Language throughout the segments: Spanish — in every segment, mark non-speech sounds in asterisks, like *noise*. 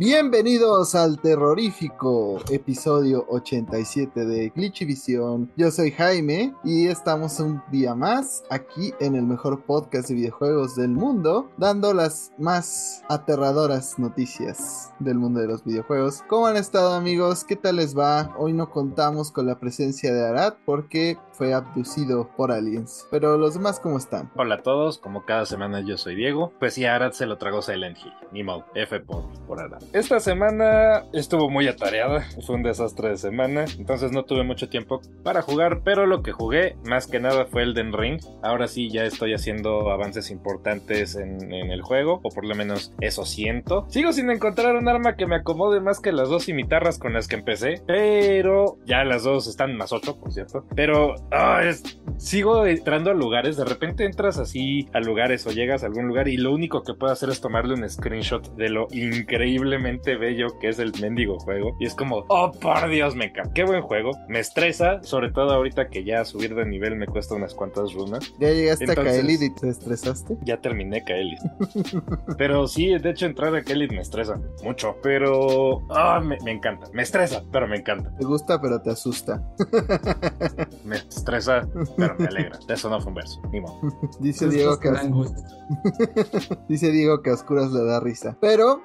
Bienvenidos al terrorífico episodio 87 de Glitchivisión. Yo soy Jaime y estamos un día más aquí en el mejor podcast de videojuegos del mundo, dando las más aterradoras noticias del mundo de los videojuegos. ¿Cómo han estado amigos? ¿Qué tal les va? Hoy no contamos con la presencia de Arad porque fue abducido por aliens. Pero los demás, ¿cómo están? Hola a todos, como cada semana yo soy Diego. Pues sí, Arad se lo tragó Silent Hill. Ni modo, F por, por Arad. Esta semana estuvo muy atareada, fue un desastre de semana, entonces no tuve mucho tiempo para jugar, pero lo que jugué más que nada fue el Den Ring. Ahora sí ya estoy haciendo avances importantes en, el juego, o por lo menos eso siento. Sigo sin encontrar un arma que me acomode más que las dos cimitarras con las que empecé, pero ya las dos están más 8, por cierto. Pero es, sigo entrando a lugares, de repente entras así a lugares o llegas a algún lugar y lo único que puedo hacer es tomarle un screenshot de lo increíblemente bello que es el mendigo juego. Y es como, oh por Dios, me encanta. Qué buen juego. Me estresa, sobre todo ahorita que ya subir de nivel me cuesta unas cuantas runas. ¿Ya llegaste Entonces, a Kaelid y te estresaste? Ya terminé Kaelid. *laughs* pero sí, de hecho entrar a Kaelid me estresa mucho. Pero oh, me, me, encanta. Me estresa, pero me encanta. Te gusta, pero te asusta. *laughs* me estresa, pero me alegra. Eso no fue un verso. Ni modo. *laughs* Dice Diego que... Dice Diego que a oscuras le da risa. Pero,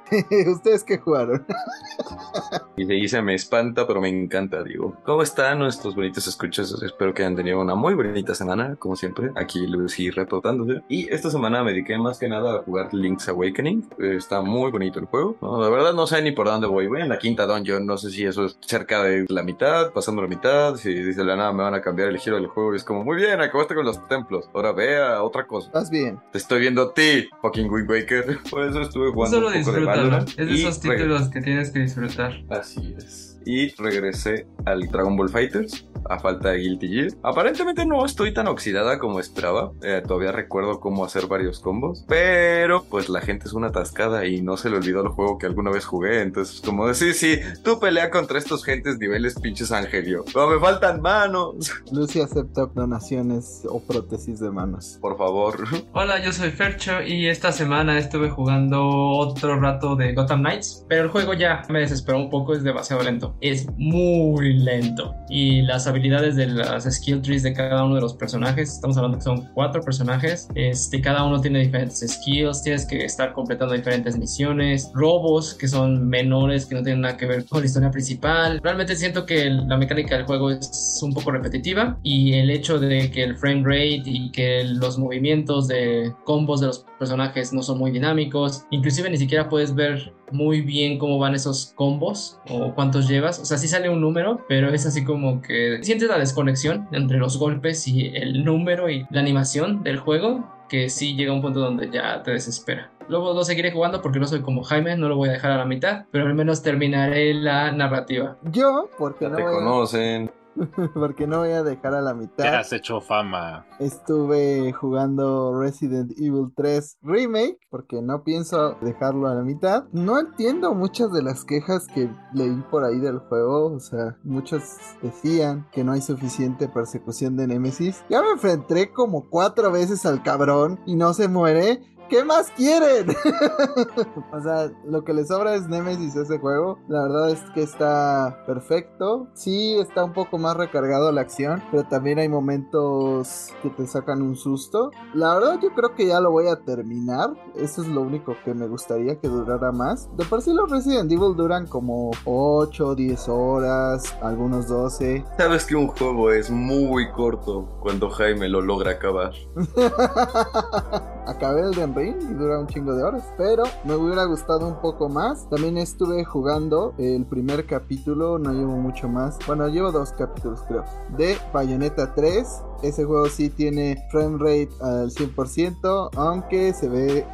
¿ustedes qué jugaron? *laughs* y de ahí se me espanta, pero me encanta, digo. ¿Cómo están nuestros bonitos escuchas? Espero que hayan tenido una muy bonita semana, como siempre. Aquí Lucy reportándose. Y esta semana me dediqué más que nada a jugar Link's Awakening. está muy bonito el juego. ¿no? La verdad no sé ni por dónde voy. Voy en la quinta dungeon. No sé si eso es cerca de la mitad, pasando la mitad. Si dice la nada me van a cambiar el giro del juego. Y es como, muy bien, acabaste con los templos. Ahora ve a otra cosa. Estás bien. Te estoy viendo a ti, fucking Wind Waker. *laughs* Por eso estuve jugando Solo un poco de. Es de Y títulos que tienes que disfrutar. Así es. Y regresé al Dragon Ball Fighters a falta de Guilty Gear. Aparentemente no estoy tan oxidada como esperaba. Eh, todavía recuerdo cómo hacer varios combos. Pero pues la gente es una atascada y no se le olvidó el juego que alguna vez jugué. Entonces como de sí, sí, tú pelea contra estos gentes niveles pinches angelio. No me faltan manos. *laughs* Lucy acepta donaciones o prótesis de manos. Por favor. Hola, yo soy Fercho y esta semana estuve jugando otro rato de Gotham Knights, pero el juego ya me desesperó un poco, es demasiado lento. Es muy lento y las habilidades de las skill trees de cada uno de los personajes, estamos hablando que son cuatro personajes, este, cada uno tiene diferentes skills, tienes que estar completando diferentes misiones, robos que son menores, que no tienen nada que ver con la historia principal. Realmente siento que la mecánica del juego es un poco repetitiva y el hecho de que el frame rate y que los movimientos de combos de los personajes no son muy dinámicos, inclusive ni siquiera puedes ver muy bien cómo van esos combos o cuántos llevas. O sea, sí sale un número, pero es así como que sientes la desconexión entre los golpes y el número y la animación del juego, que sí llega a un punto donde ya te desespera. Luego lo seguiré jugando porque no soy como Jaime, no lo voy a dejar a la mitad, pero al menos terminaré la narrativa. Yo, porque no Te voy a- conocen. *laughs* porque no voy a dejar a la Te mitad. has hecho fama. Estuve jugando Resident Evil 3 Remake porque no pienso dejarlo a la mitad. No entiendo muchas de las quejas que leí por ahí del juego. O sea, muchos decían que no hay suficiente persecución de Nemesis. Ya me enfrenté como cuatro veces al cabrón y no se muere. ¿Qué más quieren? *laughs* o sea, lo que le sobra es Nemesis a ese juego. La verdad es que está perfecto. Sí, está un poco más recargado la acción, pero también hay momentos que te sacan un susto. La verdad yo creo que ya lo voy a terminar. Eso es lo único que me gustaría que durara más. De por sí los Resident Evil duran como 8, 10 horas, algunos 12. Sabes que un juego es muy corto cuando Jaime lo logra acabar. *laughs* Acabé el de Ring y dura un chingo de horas, pero me hubiera gustado un poco más. También estuve jugando el primer capítulo, no llevo mucho más. Bueno, llevo dos capítulos creo. De Bayonetta 3. Ese juego sí tiene frame rate al 100%, aunque se ve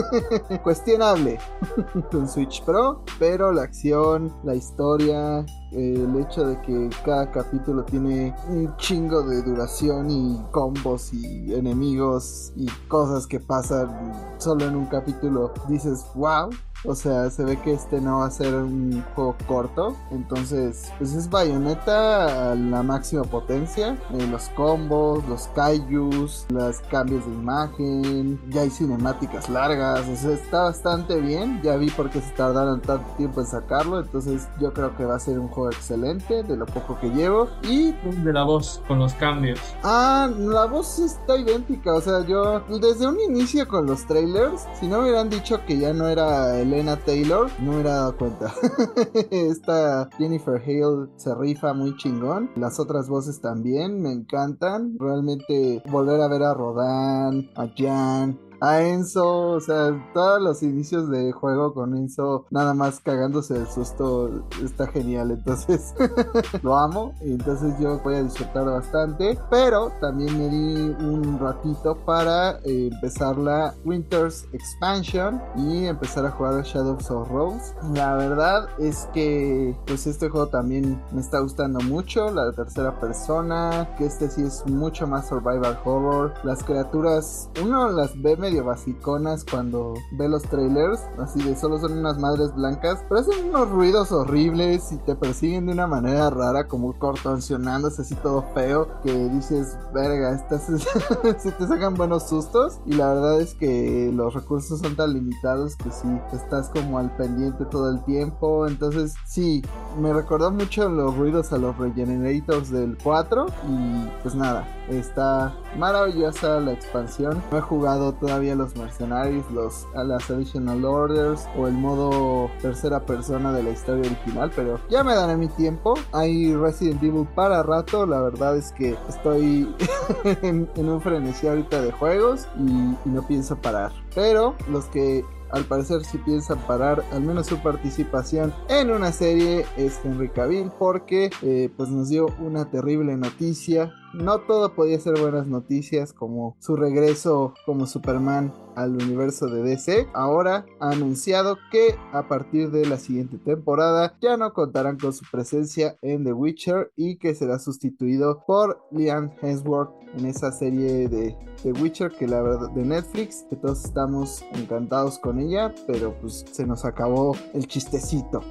*laughs* cuestionable *laughs* con Switch Pro, pero la acción, la historia, el hecho de que cada capítulo tiene un chingo de duración y combos y enemigos y cosas que pasan solo en un capítulo, dices, wow. O sea, se ve que este no va a ser un juego corto. Entonces, pues es bayoneta a la máxima potencia. Eh, los combos los kaijus, los cambios de imagen, ya hay cinemáticas largas, o sea, está bastante bien. Ya vi por qué se tardaron tanto tiempo en sacarlo, entonces yo creo que va a ser un juego excelente de lo poco que llevo. Y De la voz, con los cambios. Ah, la voz está idéntica, o sea, yo desde un inicio con los trailers, si no me hubieran dicho que ya no era Elena Taylor, no me dado cuenta. *laughs* Esta Jennifer Hale se rifa muy chingón, las otras voces también me encantan, realmente volver a ver a Rodan, a Jan, a Enzo, o sea, todos los inicios de juego con Enzo nada más cagándose del susto está genial, entonces *laughs* lo amo entonces yo voy a disfrutar bastante, pero también me di un ratito para eh, empezar la Winters Expansion y empezar a jugar a Shadows of Rose. La verdad es que pues este juego también me está gustando mucho, la tercera persona, que este sí es mucho más survival horror, las criaturas uno las ve medio basiconas cuando ve los trailers, así de solo son unas madres blancas, pero hacen unos ruidos horribles y te persiguen de una manera rara, como cortoncionándose así todo feo, que dices, verga, estas *laughs* se te sacan buenos sustos y la verdad es que los recursos son tan limitados que sí, estás como al pendiente todo el tiempo, entonces sí, me recordó mucho los ruidos a los Regenerators del 4 y pues nada, está maravillosa la expansión. No he jugado todavía los mercenarios, los las additional orders o el modo tercera persona de la historia original, pero ya me daré mi tiempo. Hay Resident Evil para rato, la verdad es que estoy *laughs* en, un frenesí ahorita de juegos y, no pienso parar. Pero los que al parecer si piensan parar al menos su participación en una serie es Henry Cavill porque eh, pues nos dio una terrible noticia no todo podía ser buenas noticias como su regreso como Superman al universo de DC. Ahora ha anunciado que a partir de la siguiente temporada ya no contarán con su presencia en The Witcher y que será sustituido por Liam Hemsworth en esa serie de The Witcher que la verdad de Netflix que todos estamos encantados con ella pero pues se nos acabó el chistecito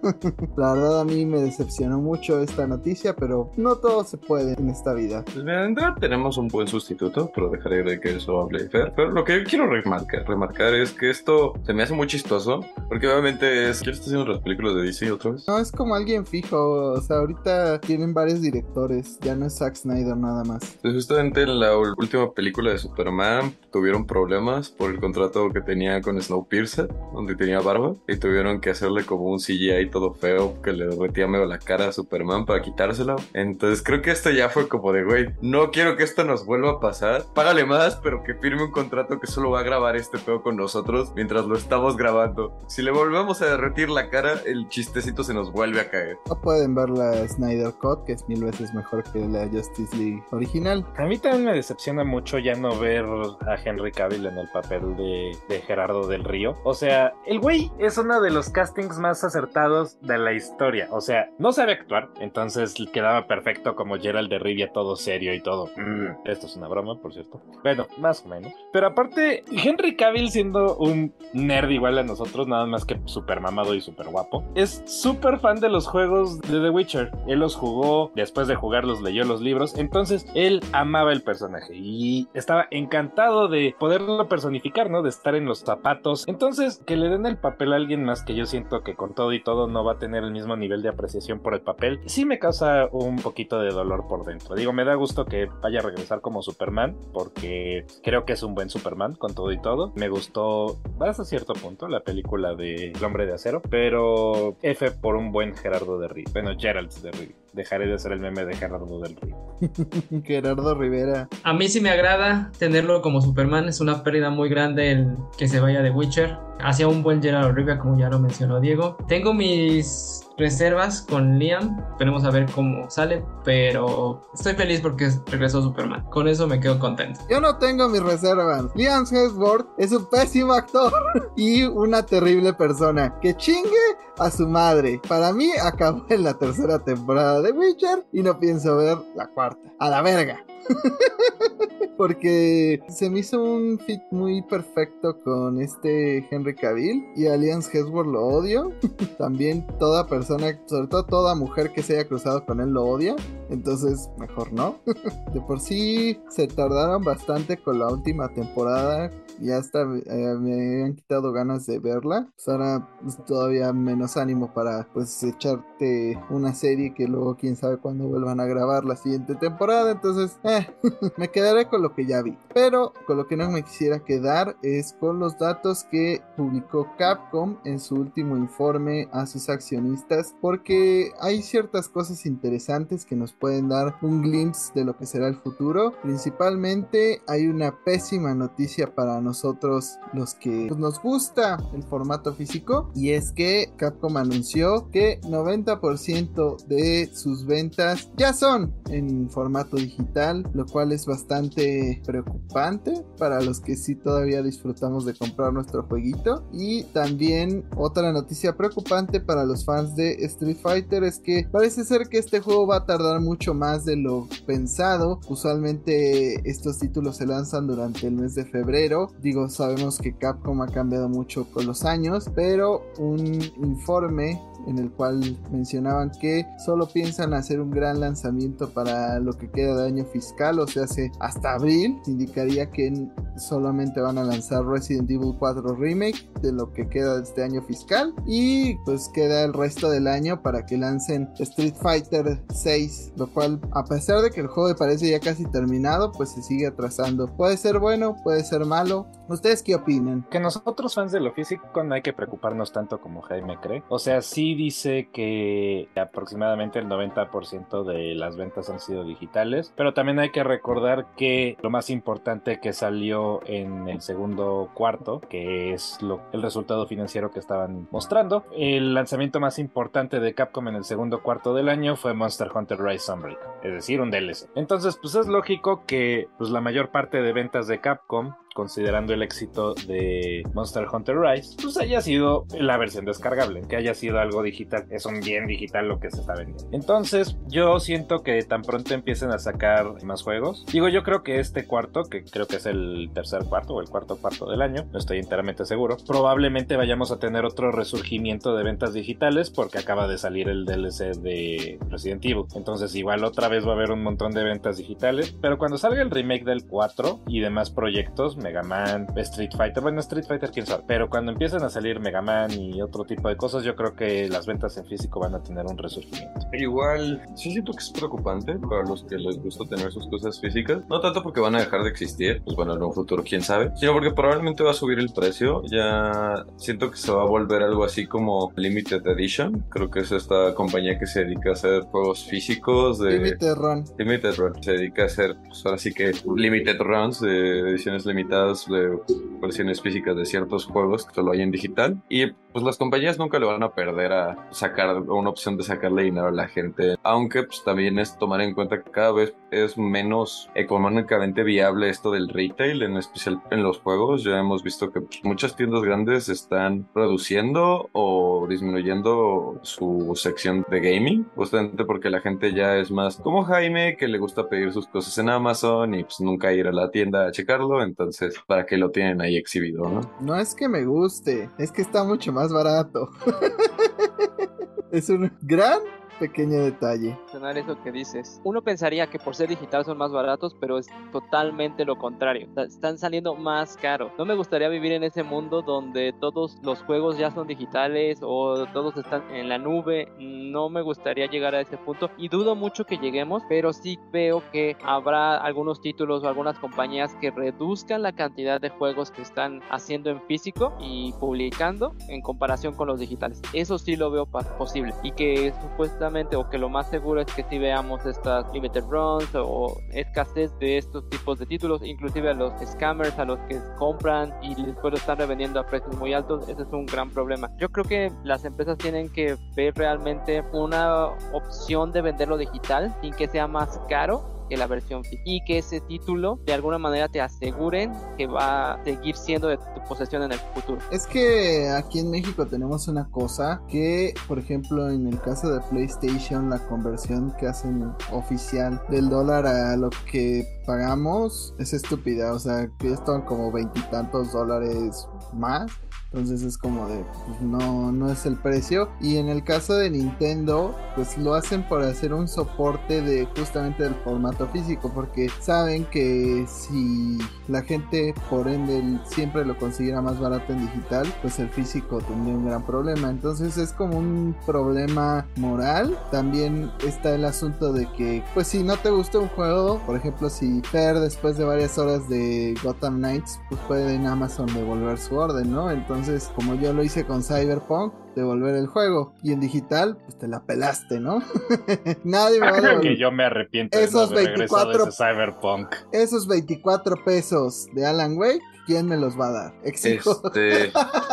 *laughs* la verdad a mí me decepcionó mucho esta noticia pero no todo se puede en esta vida Pues mira, de entrada tenemos un buen sustituto, pero dejaré de que eso hable Fer. Pero lo que yo quiero remarcar, remarcar es que esto se me hace muy chistoso, porque obviamente es... ¿Quién está haciendo las películas de DC otra vez? No, es como alguien fijo, o sea, ahorita tienen varios directores, ya no es Zack Snyder nada más. Pues justamente en la última película de Superman tuvieron problemas por el contrato que tenía con Snowpiercer, donde tenía barba, y tuvieron que hacerle como un CGI todo feo que le derretía medio la cara a Superman para quitársela. Entonces creo que esto ya fue como de, güey, no quiero que esto nos vuelva a pasar. Págale más, pero que firme un contrato que solo va a grabar este pedo con nosotros mientras lo estamos grabando. Si le volvemos a derretir la cara, el chistecito se nos vuelve a caer. No pueden ver la Snyder Cut, que es mil veces mejor que la Justice League original. A mí también me decepciona mucho ya no ver a Henry Cavill en el papel de, de Gerardo del Río. O sea, el güey es uno de los castings más acertados de la historia. O sea, no sabe actuar, entonces quedaba perfecto como Gerald de Rivia, todo serio y todo. Mm, esto es una broma, por cierto. Bueno, más o menos. Pero aparte, Henry Cavill siendo un nerd igual a nosotros, nada más que super mamado y super guapo, es súper fan de los juegos de The Witcher. Él los jugó, después de jugarlos leyó los libros, entonces él amaba el personaje y estaba encantado de poderlo personificar, ¿no? De estar en los zapatos. Entonces, que le den el papel a alguien más que yo siento que con todo y todo no va a tener el mismo nivel de apreciación por el papel, sí me causa un poquito de dolor por dentro. Digo, me da gusto que vaya a regresar como Superman, porque creo que es un buen Superman con todo y todo. Me gustó hasta cierto punto la película de El hombre de acero, pero F por un buen Gerardo de Rivia. Bueno, Gerald de Rivia. Dejaré de hacer el meme de Gerardo del Río. *laughs* Gerardo Rivera. A mí sí me agrada tenerlo como Superman. Es una pérdida muy grande el que se vaya de Witcher. Hacía un buen Gerard Rivia, como ya lo mencionó Diego. Tengo mis reservas con Liam. Esperemos a ver cómo sale. Pero estoy feliz porque regresó Superman. Con eso me quedo contento. Yo no tengo mis reservas. Liam Hemsworth es un pésimo actor *laughs* y una terrible persona. Que chingue a su madre. Para mí acabó en la tercera temporada de Witcher y no pienso ver la cuarta. A la verga. *laughs* Porque se me hizo un fit muy perfecto con este Henry Cavill y Alliance Hemsworth lo odio. *laughs* También toda persona, sobre todo toda mujer que se haya cruzado con él lo odia. Entonces, mejor no. *laughs* de por sí se tardaron bastante con la última temporada. Ya hasta eh, me han quitado ganas de verla. Pues ahora todavía menos ánimo para pues echarte una serie que luego quién sabe cuándo vuelvan a grabar la siguiente temporada. Entonces, eh, *laughs* me quedaré con lo que ya vi. Pero con lo que no me quisiera quedar es con los datos que publicó Capcom en su último informe a sus accionistas. Porque hay ciertas cosas interesantes que nos pueden dar un glimpse de lo que será el futuro. Principalmente hay una pésima noticia para nosotros los que nos gusta el formato físico y es que Capcom anunció que 90% de sus ventas ya son en formato digital, lo cual es bastante preocupante para los que sí todavía disfrutamos de comprar nuestro jueguito y también otra noticia preocupante para los fans de Street Fighter es que parece ser que este juego va a tardar mucho más de lo pensado. Usualmente estos títulos se lanzan durante el mes de febrero. Digo, sabemos que Capcom ha cambiado mucho con los años, pero un informe en el cual mencionaban que solo piensan hacer un gran lanzamiento para lo que queda de año fiscal, o sea, hace hasta abril, indicaría que solamente van a lanzar Resident Evil 4 Remake de lo que queda de este año fiscal y pues queda el resto del año para que lancen Street Fighter 6, lo cual a pesar de que el juego parece ya casi terminado, pues se sigue atrasando. Puede ser bueno, puede ser malo. ¿Ustedes qué opinan? Que nosotros fans de lo físico no hay que preocuparnos tanto como Jaime cree. O sea, sí dice que aproximadamente el 90% de las ventas han sido digitales, pero también hay que recordar que lo más importante que salió en el segundo cuarto, que es lo, el resultado financiero que estaban mostrando, el lanzamiento más importante de Capcom en el segundo cuarto del año fue Monster Hunter Rise Sunbreak, es decir, un DLC. Entonces, pues es lógico que pues, la mayor parte de ventas de Capcom considerando el éxito de Monster Hunter Rise, pues haya sido la versión descargable, que haya sido algo digital. Es un bien digital lo que se está vendiendo. Entonces, yo siento que tan pronto empiecen a sacar más juegos. Digo, yo creo que este cuarto, que creo que es el tercer cuarto o el cuarto cuarto del año, no estoy enteramente seguro, probablemente vayamos a tener otro resurgimiento de ventas digitales porque acaba de salir el DLC de Resident Evil. Entonces, igual otra vez va a haber un montón de ventas digitales, pero cuando salga el remake del 4 y demás proyectos, Mega Man, Street Fighter, bueno, Street Fighter quién sabe, pero cuando empiecen a salir Mega Man y otro tipo de cosas, yo creo que las ventas en físico van a tener un resurgimiento. Igual, sí siento que es preocupante para los que les gusta tener sus cosas físicas, no tanto porque van a dejar de existir, pues bueno, en un futuro quién sabe, sino porque probablemente va a subir el precio, ya siento que se va a volver algo así como Limited Edition, creo que es esta compañía que se dedica a hacer juegos físicos de... Limited Run. Limited Run, se dedica a hacer, pues ahora sí que Limited Runs de ediciones limitadas de versiones físicas de ciertos juegos que solo hay en digital. Y pues las compañías nunca le van a perder a sacar una opción de sacarle dinero a la gente. Aunque pues también es tomar en cuenta que cada vez es menos económicamente viable esto del retail, en especial en los juegos. Ya hemos visto que pues, muchas tiendas grandes están reduciendo o disminuyendo su sección de gaming, justamente porque la gente ya es más como Jaime, que le gusta pedir sus cosas en Amazon y pues nunca ir a la tienda a checarlo. Entonces para que lo tienen ahí exhibido, ¿no? No es que me guste, es que está mucho más barato. *laughs* es un gran pequeño detalle. Eso que dices. Uno pensaría que por ser digital son más baratos, pero es totalmente lo contrario. Están saliendo más caros. No me gustaría vivir en ese mundo donde todos los juegos ya son digitales o todos están en la nube. No me gustaría llegar a ese punto y dudo mucho que lleguemos, pero sí veo que habrá algunos títulos o algunas compañías que reduzcan la cantidad de juegos que están haciendo en físico y publicando en comparación con los digitales. Eso sí lo veo posible y que supuestamente o que lo más seguro es que si veamos estas limited runs o escasez de estos tipos de títulos, inclusive a los scammers, a los que compran y después lo están revendiendo a precios muy altos, ese es un gran problema. Yo creo que las empresas tienen que ver realmente una opción de venderlo digital sin que sea más caro que la versión y que ese título de alguna manera te aseguren que va a seguir siendo de tu posesión en el futuro. Es que aquí en México tenemos una cosa que, por ejemplo, en el caso de PlayStation, la conversión que hacen oficial del dólar a lo que pagamos es estúpida, o sea, que están como veintitantos dólares más Entonces es como de, pues no, no es el precio. Y en el caso de Nintendo, pues lo hacen por hacer un soporte de justamente del formato físico, porque saben que si la gente por ende siempre lo consiguiera más barato en digital, pues el físico tendría un gran problema. Entonces es como un problema moral. También está el asunto de que, pues si no te gusta un juego, por ejemplo, si Fer después de varias horas de Gotham Knights, pues puede en Amazon devolver su orden, ¿no? Entonces, como yo lo hice con Cyberpunk, devolver el juego. Y en digital, pues te la pelaste, ¿no? *laughs* Nadie me va a devolver. que yo me arrepiento Esos de no haber regresado 24 de ese Cyberpunk. Esos 24 pesos de Alan Wake, ¿quién me los va a dar? Exijo. Este,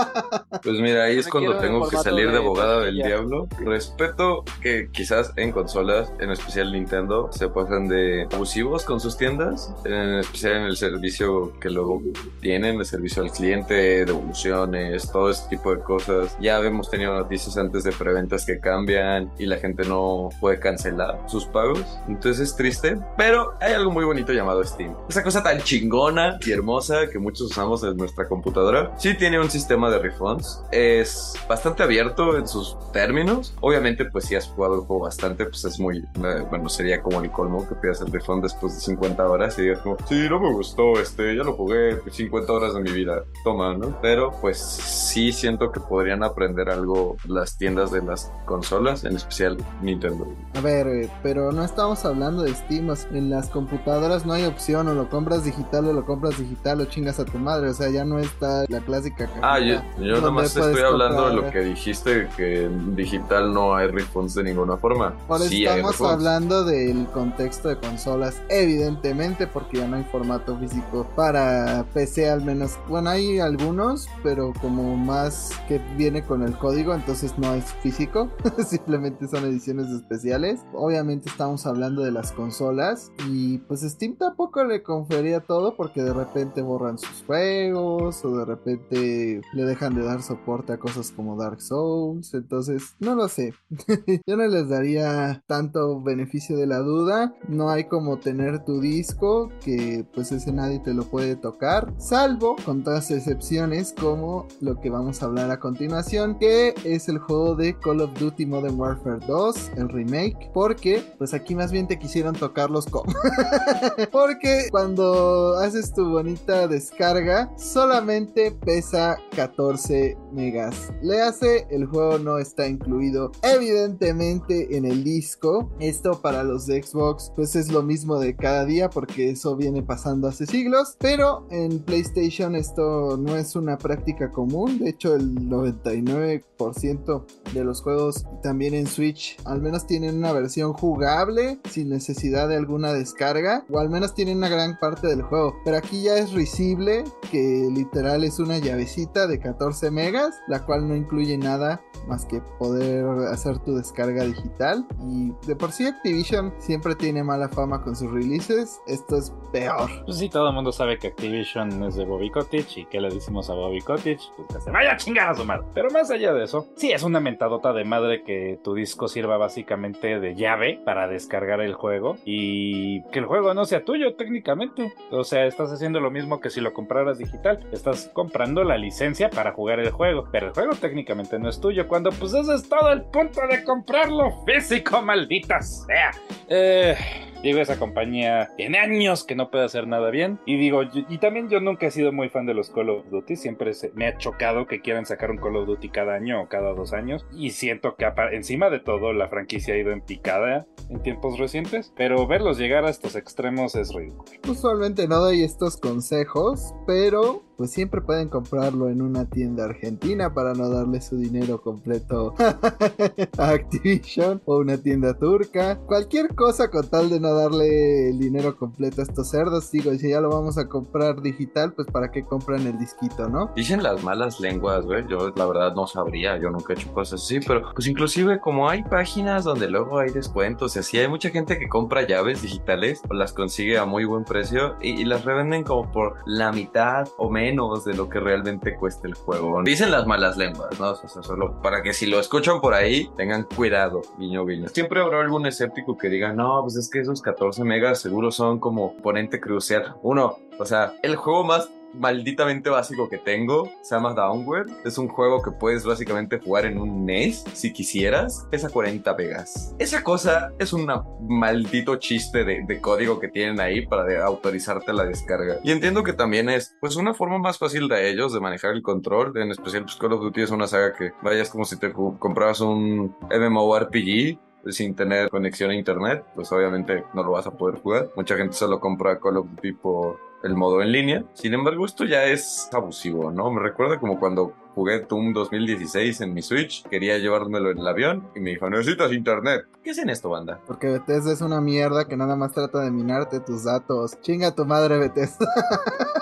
*laughs* pues mira, ahí es Me cuando tengo que salir de de abogada del diablo. Respeto que quizás en consolas, en especial Nintendo, se pasan de abusivos con sus tiendas, en especial en el servicio que luego tienen, el servicio al cliente, devoluciones, todo ese tipo de cosas. Ya hemos tenido noticias antes de preventas que cambian y la gente no puede cancelar sus pagos. Entonces es triste, pero hay algo muy bonito llamado Steam. Esa cosa tan chingona y hermosa que muchos usamos en nuestra computadora. Sí tiene un sistema de refunds. Es bastante abierto en sus términos. Obviamente, pues si has jugado el juego bastante, pues es muy... eh, Bueno, sería como el colmo que pidas el refund después de 50 horas y digas como, sí, no me gustó, este, ya lo jugué 50 horas de mi vida. Toma, ¿no? Pero pues sí siento que podrían aprender algo las tiendas de las consolas, en especial Nintendo. A ver, eh, pero no estamos hablando de Steam. En las computadoras no hay opción, o lo compras digital o lo compras digital o chingas a madre. O sea, ya no está la clásica Ah, yo, yo nomás estoy hablando de lo que dijiste, que en digital no hay refunds de ninguna forma. Eso Sí estamos hablando del contexto de consolas, evidentemente, porque ya no hay formato físico para PC al menos. Bueno, hay algunos, pero como más que viene con el código, entonces no es físico, *laughs* simplemente son ediciones especiales. Obviamente estamos hablando de las consolas y pues Steam tampoco le confería todo porque de repente borran sus juegos o de repente le dejan de dar soporte a cosas como Dark Souls, entonces no lo sé. *laughs* Yo no les daría tanto beneficio de la duda. No hay como tener tu disco, que pues ese nadie te lo puede tocar, salvo con todas excepciones como lo que vamos a hablar a continuación, que es el juego de Call of Duty Modern Warfare 2, el remake, porque pues aquí más bien te quisieron tocar los com. *laughs* porque cuando haces tu bonita descarga, solamente pesa 14 megas. Le hace, el juego no está incluido evidentemente en el disco. Esto para los de Xbox pues es lo mismo de cada día porque eso viene pasando hace siglos. Pero en PlayStation esto no es una práctica común. De hecho el 99% de los juegos también en Switch al menos tienen una versión jugable sin necesidad de alguna descarga. O al menos tienen una gran parte del juego. Pero aquí ya es risible que literal es una llavecita de 14 megas. La cual no incluye nada más que poder hacer tu descarga digital. Y de por sí Activision siempre tiene mala fama con sus releases. Esto es peor. Pues sí, todo el mundo sabe que Activision es de Bobby Kotick y que le decimos a Bobby Kotick, pues que se vaya a chingar a su madre. Pero más allá de eso, sí es una mentadota de madre que tu disco sirva básicamente de llave para descargar el juego y que el juego no sea tuyo técnicamente. O sea, estás haciendo lo mismo que si lo compraras digital. Estás comprando la licencia para jugar el juego, pero el juego técnicamente no es tuyo. Cuando pues ese es todo el punto de comprarlo físico, maldita sea. Eh, digo, esa compañía tiene años que no puede hacer nada bien. Y digo, y también yo nunca he sido muy fan de los Call of Duty. Siempre me ha chocado que quieran sacar un Call of Duty cada año o cada dos años. Y siento que encima de todo la franquicia ha ido en picada en tiempos recientes. Pero verlos llegar a estos extremos es ridículo. Usualmente no doy estos consejos, pero pues siempre pueden comprarlo en una tienda argentina para no darle su dinero completo *laughs* a Activision o una tienda turca. Cualquier cosa con tal de no darle el dinero completo a estos cerdos. Digo, si ya lo vamos a comprar digital, pues para qué compran el disquito, ¿no? Dicen las malas lenguas, güey. Yo la verdad no sabría, yo nunca he hecho cosas así, pero pues inclusive como hay páginas donde luego hay descuentos y así, hay mucha gente que compra llaves digitales o las consigue a muy buen precio y, y las revenden como por la mitad o menos de lo que realmente cuesta el juego. Dicen las malas lenguas, ¿no? O sea, solo para que si lo escuchan por ahí, tengan cuidado, guiño, guiño. Siempre habrá algún escéptico que diga, no, pues es que esos 14 megas seguro son como ponente crucial. Uno, o sea, el juego más malditamente básico que tengo se llama Downward. Es un juego que puedes básicamente jugar en un NES si quisieras. Pesa 40 megas. Esa cosa es un maldito chiste de, de código que tienen ahí para de autorizarte la descarga. Y entiendo que también es pues una forma más fácil de ellos de manejar el control. En especial pues Call of Duty es una saga que vayas como si te comprabas un MMORPG sin tener conexión a internet, pues obviamente no lo vas a poder jugar. Mucha gente solo compra Call of Duty por el modo en línea. Sin embargo, esto ya es abusivo, ¿no? Me recuerda como cuando jugué Doom 2016 en mi Switch, quería llevármelo en el avión y me dijo, necesitas internet. ¿Qué es en esto, banda? Porque Bethesda es una mierda que nada más trata de minarte tus datos. Chinga tu madre, Bethesda. *laughs*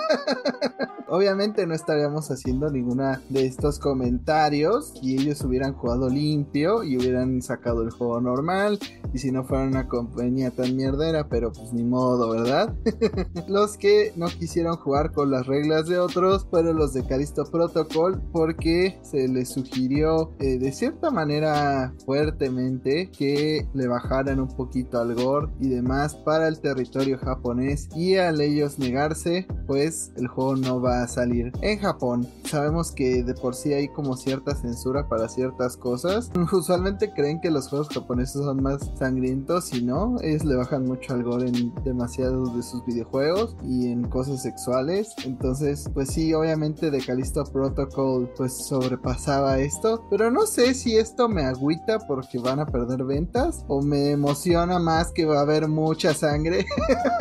Obviamente no estaríamos haciendo ninguna de estos comentarios si ellos hubieran jugado limpio y hubieran sacado el juego normal y si no fuera una compañía tan mierdera, pero pues ni modo, ¿verdad? *laughs* los que no quisieron jugar con las reglas de otros fueron los de Calisto Protocol porque se les sugirió eh, de cierta manera fuertemente que le bajaran un poquito al gore y demás para el territorio japonés y al ellos negarse pues el juego no va salir en Japón. Sabemos que de por sí hay como cierta censura para ciertas cosas. *laughs* Usualmente creen que los juegos japoneses son más sangrientos y no, ellos le bajan mucho al gore en demasiados de sus videojuegos y en cosas sexuales. Entonces, pues sí, obviamente de Callisto Protocol pues sobrepasaba esto, pero no sé si esto me agüita porque van a perder ventas o me emociona más que va a haber mucha sangre.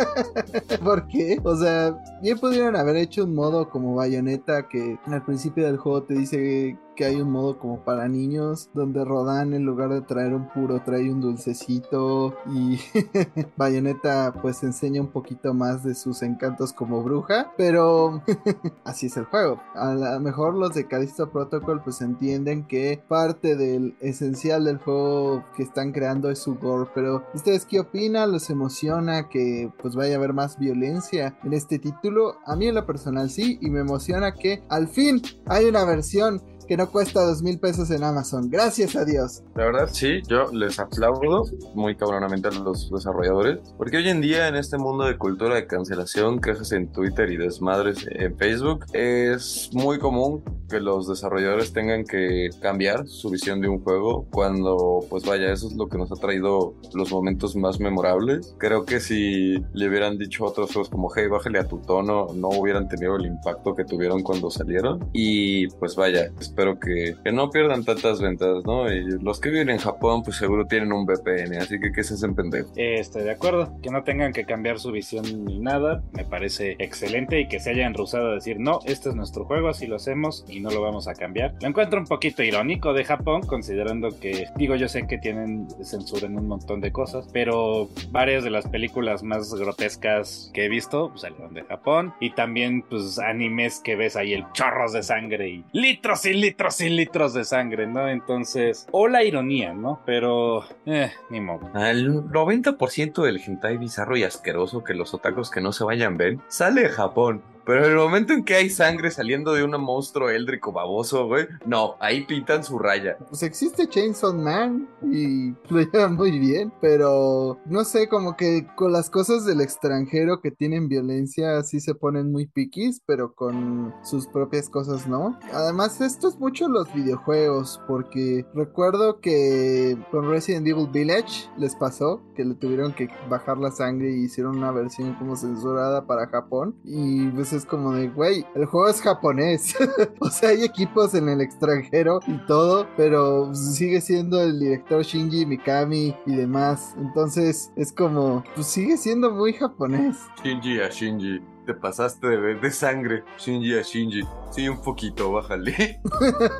*laughs* ¿Por qué? O sea, bien pudieron haber hecho un modo como bayoneta que al principio del juego te dice que hay un modo como para niños donde Rodan en lugar de traer un puro trae un dulcecito y *laughs* Bayonetta pues enseña un poquito más de sus encantos como bruja, pero *laughs* así es el juego. A lo mejor los de Callisto Protocol pues entienden que parte del esencial del juego que están creando es su gore, pero ¿ustedes qué opinan? ¿Les emociona que pues vaya a haber más violencia en este título? A mí en lo personal sí y me emociona que al fin hay una versión que no cuesta dos mil pesos en Amazon. Gracias a Dios. La verdad, sí, yo les aplaudo muy cabronamente a los desarrolladores, porque hoy en día en este mundo de cultura de cancelación, quejas en Twitter y desmadres en Facebook, es muy común que los desarrolladores tengan que cambiar su visión de un juego cuando, pues vaya, eso es lo que nos ha traído los momentos más memorables. Creo que si le hubieran dicho a otros juegos como, hey, bájale a tu tono, no hubieran tenido el impacto que tuvieron cuando salieron. Y pues vaya, espero espero que, que, no pierdan tantas ventas, ¿no? Y los que viven en Japón, pues seguro tienen un VPN, así que que se hacen pendejos. Eh, estoy de acuerdo, que no tengan que cambiar su visión ni nada, me parece excelente y que se hayan rehusado a decir, no, este es nuestro juego, así lo hacemos y no lo vamos a cambiar. Lo encuentro un poquito irónico de Japón, considerando que, digo, yo sé que tienen censura en un montón de cosas, pero varias de las películas más grotescas que he visto pues, salieron de Japón y también, pues, animes que ves ahí el chorros de sangre y litros y litros litros y litros de sangre, ¿no? Entonces, o la ironía, ¿no? Pero, eh, ni modo. El 90% del hentai bizarro y asqueroso que los otacos que no se vayan ven sale de Japón. Pero en el momento en que hay sangre saliendo de un monstruo éldrico baboso, güey, no, ahí pintan su raya. Pues existe Chainsaw Man y *laughs* lo llevan muy bien, pero no sé, como que con las cosas del extranjero que tienen violencia sí se ponen muy piquis, pero con sus propias cosas no. Además, esto es mucho los videojuegos, porque recuerdo que con Resident Evil Village les pasó que le tuvieron que bajar la sangre y hicieron una versión como censurada para Japón y pues es como de, güey, el juego es japonés. *laughs* o sea, hay equipos en el extranjero y todo, pero sigue siendo el director Shinji Mikami y demás. Entonces es como, pues sigue siendo muy japonés. Shinji a Shinji. Te pasaste de, de sangre, Shinji a Shinji. Sí, un poquito, bájale.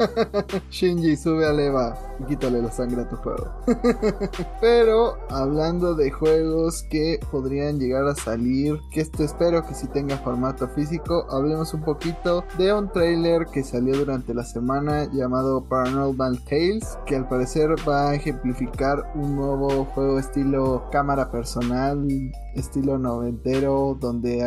*laughs* Shinji, sube a leva y quítale la sangre a tu juego. *laughs* Pero hablando de juegos que podrían llegar a salir, que esto espero que si tenga formato físico, hablemos un poquito de un trailer que salió durante la semana llamado Paranormal Tales, que al parecer va a ejemplificar un nuevo juego estilo cámara personal, estilo noventero, donde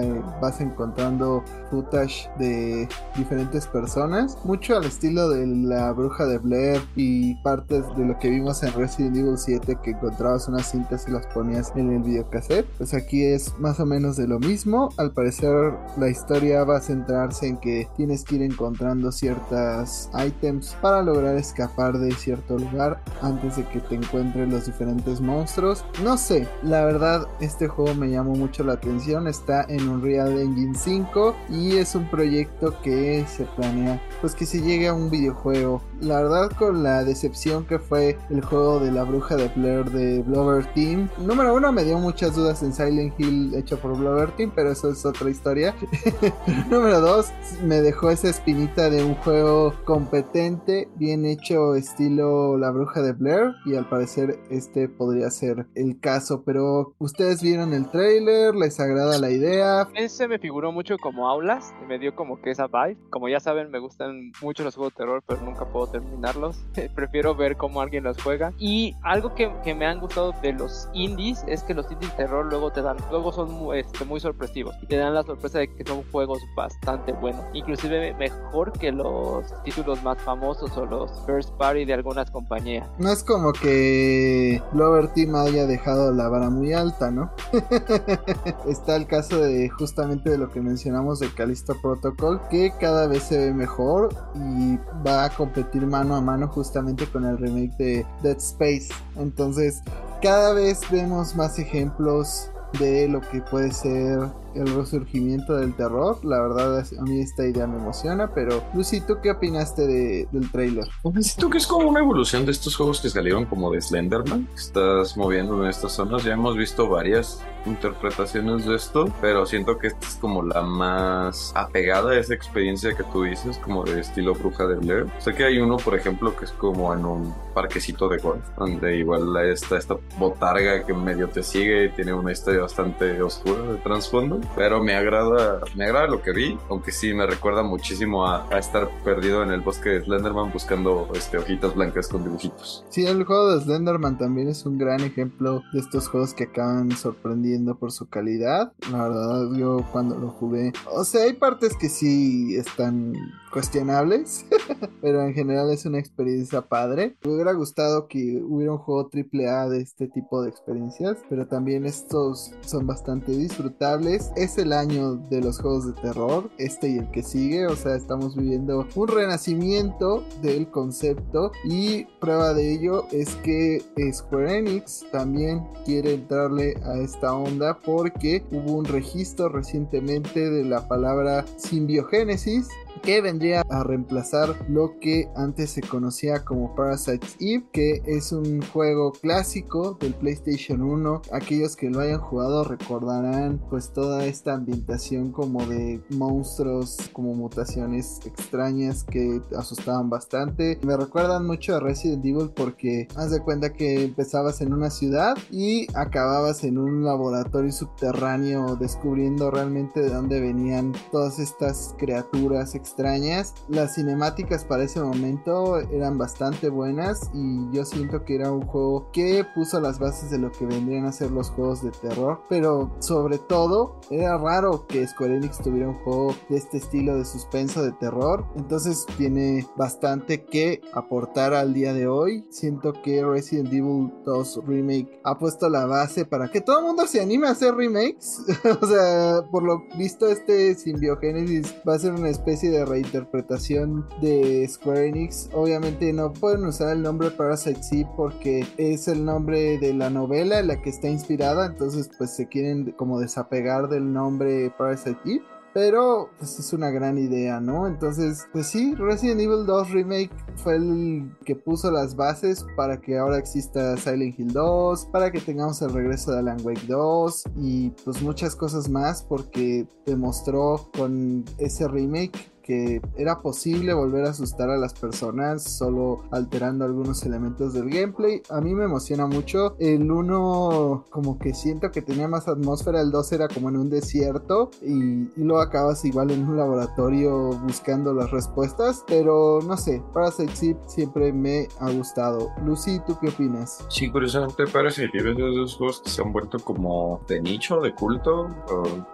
va a vas encontrando footage de diferentes personas, mucho al estilo de la bruja de Blair y partes de lo que vimos en Resident Evil 7 que encontrabas unas cintas y las ponías en el videocassette. Pues aquí es más o menos de lo mismo. Al parecer la historia va a centrarse en que tienes que ir encontrando ciertas items para lograr escapar de cierto lugar antes de que te encuentren los diferentes monstruos. No sé, la verdad este juego me llamó mucho la atención. Está en Unreal Engine 5 y es un proyecto que se planea pues que se llegue a un videojuego. La verdad con la decepción que fue el juego de la bruja de Blair de Blover Team. Número uno me dio muchas dudas en Silent Hill hecho por Blover Team, pero eso es otra historia. *laughs* Número dos me dejó esa espinita de un juego competente, bien hecho estilo La Bruja de Blair y al parecer este podría ser el caso, pero ustedes vieron el trailer, les agrada la idea. Me figuró mucho como Aulas y me dio como que esa vibe. Como ya saben, me gustan mucho los juegos de terror, pero nunca puedo terminarlos. *laughs* Prefiero ver cómo alguien los juega. Y algo que, que, me han gustado de los indies es que los indies de terror luego te dan, luego son muy, este, muy sorpresivos y te dan la sorpresa de que son juegos bastante buenos, inclusive mejor que los títulos más famosos o los first party de algunas compañías. No es como que Lover Team haya dejado la vara muy alta, ¿no? *laughs* Está el caso de justamente de lo que mencionamos de Callisto Protocol, que cada vez se ve mejor y va a competir mano a mano justamente con el remake de Dead Space. Entonces, cada vez vemos más ejemplos de lo que puede ser el resurgimiento del terror. La verdad, a mí esta idea me emociona. Pero, Lucy, ¿tú qué opinaste de, del trailer? Siento que es como una evolución de estos juegos que salieron como de Slenderman. Estás moviendo en estas zonas. Ya hemos visto varias interpretaciones de esto, pero siento que esta es como la más apegada a esa experiencia que tú dices, como de estilo bruja de Blair. Sé que hay uno, por ejemplo, que es como en un parquecito de golf, donde igual está esta botarga que medio te sigue y tiene una historia bastante oscura de trasfondo pero me agrada, me agrada lo que vi, aunque sí me recuerda muchísimo a, estar perdido en el bosque de Slenderman buscando este, hojitas blancas con dibujitos. Sí, el juego de Slenderman también es un gran ejemplo de estos juegos que acaban sorprendiendo por su calidad. La verdad, yo cuando lo jugué, o sea, hay partes que sí están cuestionables, *laughs* pero en general es una experiencia padre. Me hubiera gustado que hubiera un juego AAA de este tipo de experiencias, pero también estos son bastante disfrutables. Es el año de los juegos de terror, este y el que sigue, o sea, estamos viviendo un renacimiento del concepto y prueba de ello es que Square Enix también quiere entrarle a esta onda porque hubo un registro recientemente de la palabra simbiogénesis que vendría a reemplazar lo que antes se conocía como Parasites Eve, que es un juego clásico del PlayStation 1. Aquellos que lo hayan jugado recordarán pues toda esta ambientación como de monstruos, como mutaciones extrañas que asustaban bastante. Me recuerdan mucho a Resident Evil porque haz de cuenta que empezabas en una ciudad y acababas en un laboratorio subterráneo descubriendo realmente de dónde venían todas estas criaturas extrañas extrañas. Las cinemáticas para ese momento eran bastante buenas y yo siento que era un juego que puso las bases de lo que vendrían a ser los juegos de terror. Pero sobre todo era raro que Square Enix tuviera un juego de este estilo de suspenso de terror. Entonces tiene bastante que aportar al día de hoy. Siento que Resident Evil 2 Remake ha puesto la base para que todo el mundo se anime a hacer remakes. *laughs* o sea, por lo visto este Symbiogenesis va a ser una especie de reinterpretación de Square Enix. Obviamente no pueden usar el nombre Parasite Eve porque es el nombre de la novela en la que está inspirada. Entonces pues se quieren como desapegar del nombre Parasite Eve. Pero pues es una gran idea, ¿no? Entonces, pues sí, Resident Evil 2 Remake fue el que puso las bases para que ahora exista Silent Hill 2, para que tengamos el regreso de Alan Wake 2 y pues muchas cosas más porque demostró con ese remake que era posible volver a asustar a las personas solo alterando algunos elementos del gameplay. A mí me emociona mucho. El 1 como que siento que tenía más atmósfera, el 2 era como en un desierto y, y luego acabas igual en un laboratorio buscando las respuestas, pero no sé, Parasite Zip siempre me ha gustado. Lucy, ¿tú qué opinas? Sí, curiosamente Parasite Eve es de juegos que se han vuelto como de nicho, de culto,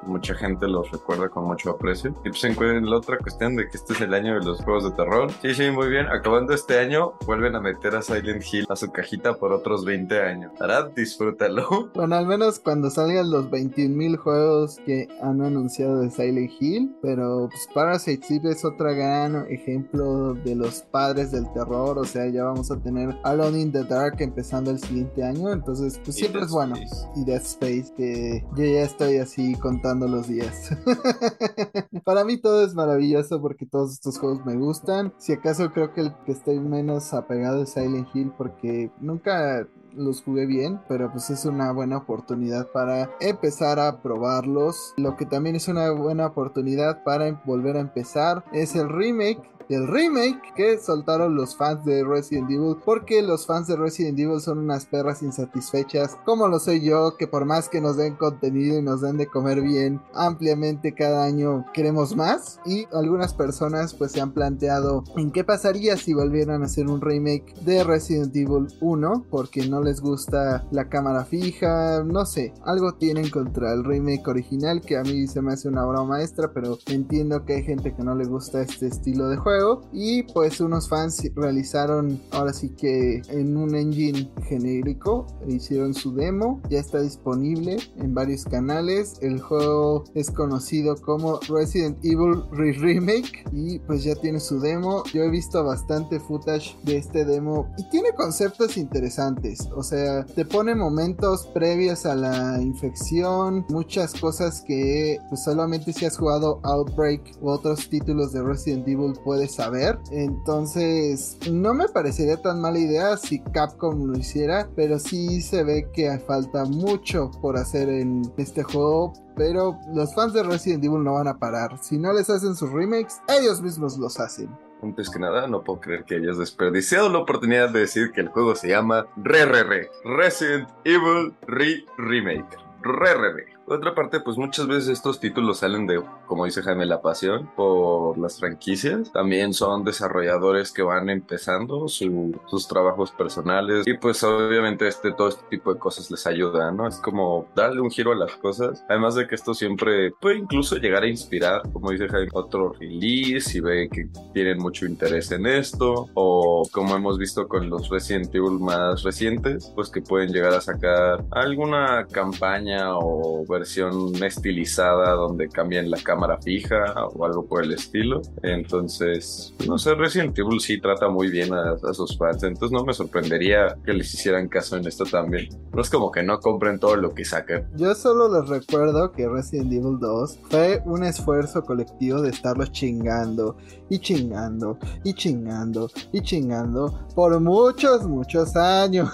mucha gente los recuerda con mucho aprecio. Y pues en la otra cuestión de que este es el año de los juegos de terror. Sí, sí, muy bien. Acabando este año, vuelven a meter a Silent Hill a su cajita por otros 20 años. Ahora disfrútalo. *laughs* Bueno, al menos cuando salgan los 21 mil juegos que han anunciado de Silent Hill, pero pues Parasite Eve es otro gran ejemplo de los padres del terror, o sea, ya vamos a tener Alone in the Dark empezando el siguiente año, entonces pues siempre es bueno. Y Dead Space, que yo ya estoy así contando los días. *laughs* Para mí todo es maravilloso porque todos estos juegos me gustan. Si acaso creo que el que estoy menos apegado es Silent Hill porque nunca los jugué bien, pero pues es una buena oportunidad para empezar a probarlos. Lo que también es una buena oportunidad para volver a empezar es el remake del remake que soltaron los fans de Resident Evil porque los fans de Resident Evil son unas perras insatisfechas como lo soy yo que por más que nos den contenido y nos den de comer bien ampliamente cada año queremos más. Y algunas personas pues se han planteado en qué pasaría si volvieran a hacer un remake de Resident Evil 1 porque no les gusta la cámara fija no sé algo tienen contra el remake original que a mí se me hace una obra maestra pero entiendo que hay gente que no le gusta este estilo de juego y pues unos fans realizaron ahora sí que en un engine genérico hicieron su demo ya está disponible en varios canales. El juego es conocido como Resident Evil Re Remake y pues ya tiene su demo. Yo he visto bastante footage de este demo y tiene conceptos interesantes. O sea te pone momentos previos a la infección muchas cosas que pues solamente si has jugado Outbreak u otros títulos de Resident Evil puedes saber. Entonces, no me parecería tan mala idea si Capcom lo hiciera, pero sí se ve que falta mucho por hacer en este juego. Pero los fans de Resident Evil no van a parar. Si no les hacen sus remakes, ellos mismos los hacen. Antes que nada, no puedo creer que hayas desperdiciado la oportunidad de decir que el juego se llama Re Re Re Resident Evil Re Remake. Re Re Re. Por otra parte, pues muchas veces estos títulos salen de, como dice Jaime, la pasión por las franquicias. También son desarrolladores que van empezando sus trabajos personales y pues obviamente este, todo este tipo de cosas les ayuda, ¿no? Es como darle un giro a las cosas. Además de que esto siempre puede incluso llegar a inspirar, como dice Jaime, otro release y ve que tienen mucho interés en esto o como hemos visto con los Resident Evil más recientes, pues que pueden llegar a sacar alguna campaña o versión estilizada donde cambian la cámara fija o algo por el estilo. Entonces, no sé, Resident Evil sí trata muy bien a, sus fans, entonces no me sorprendería que les hicieran caso en esto también. No es como que no compren todo lo que sacan. Yo solo les recuerdo que Resident Evil 2 fue un esfuerzo colectivo de estarlos chingando y chingando y chingando y chingando por muchos, muchos años.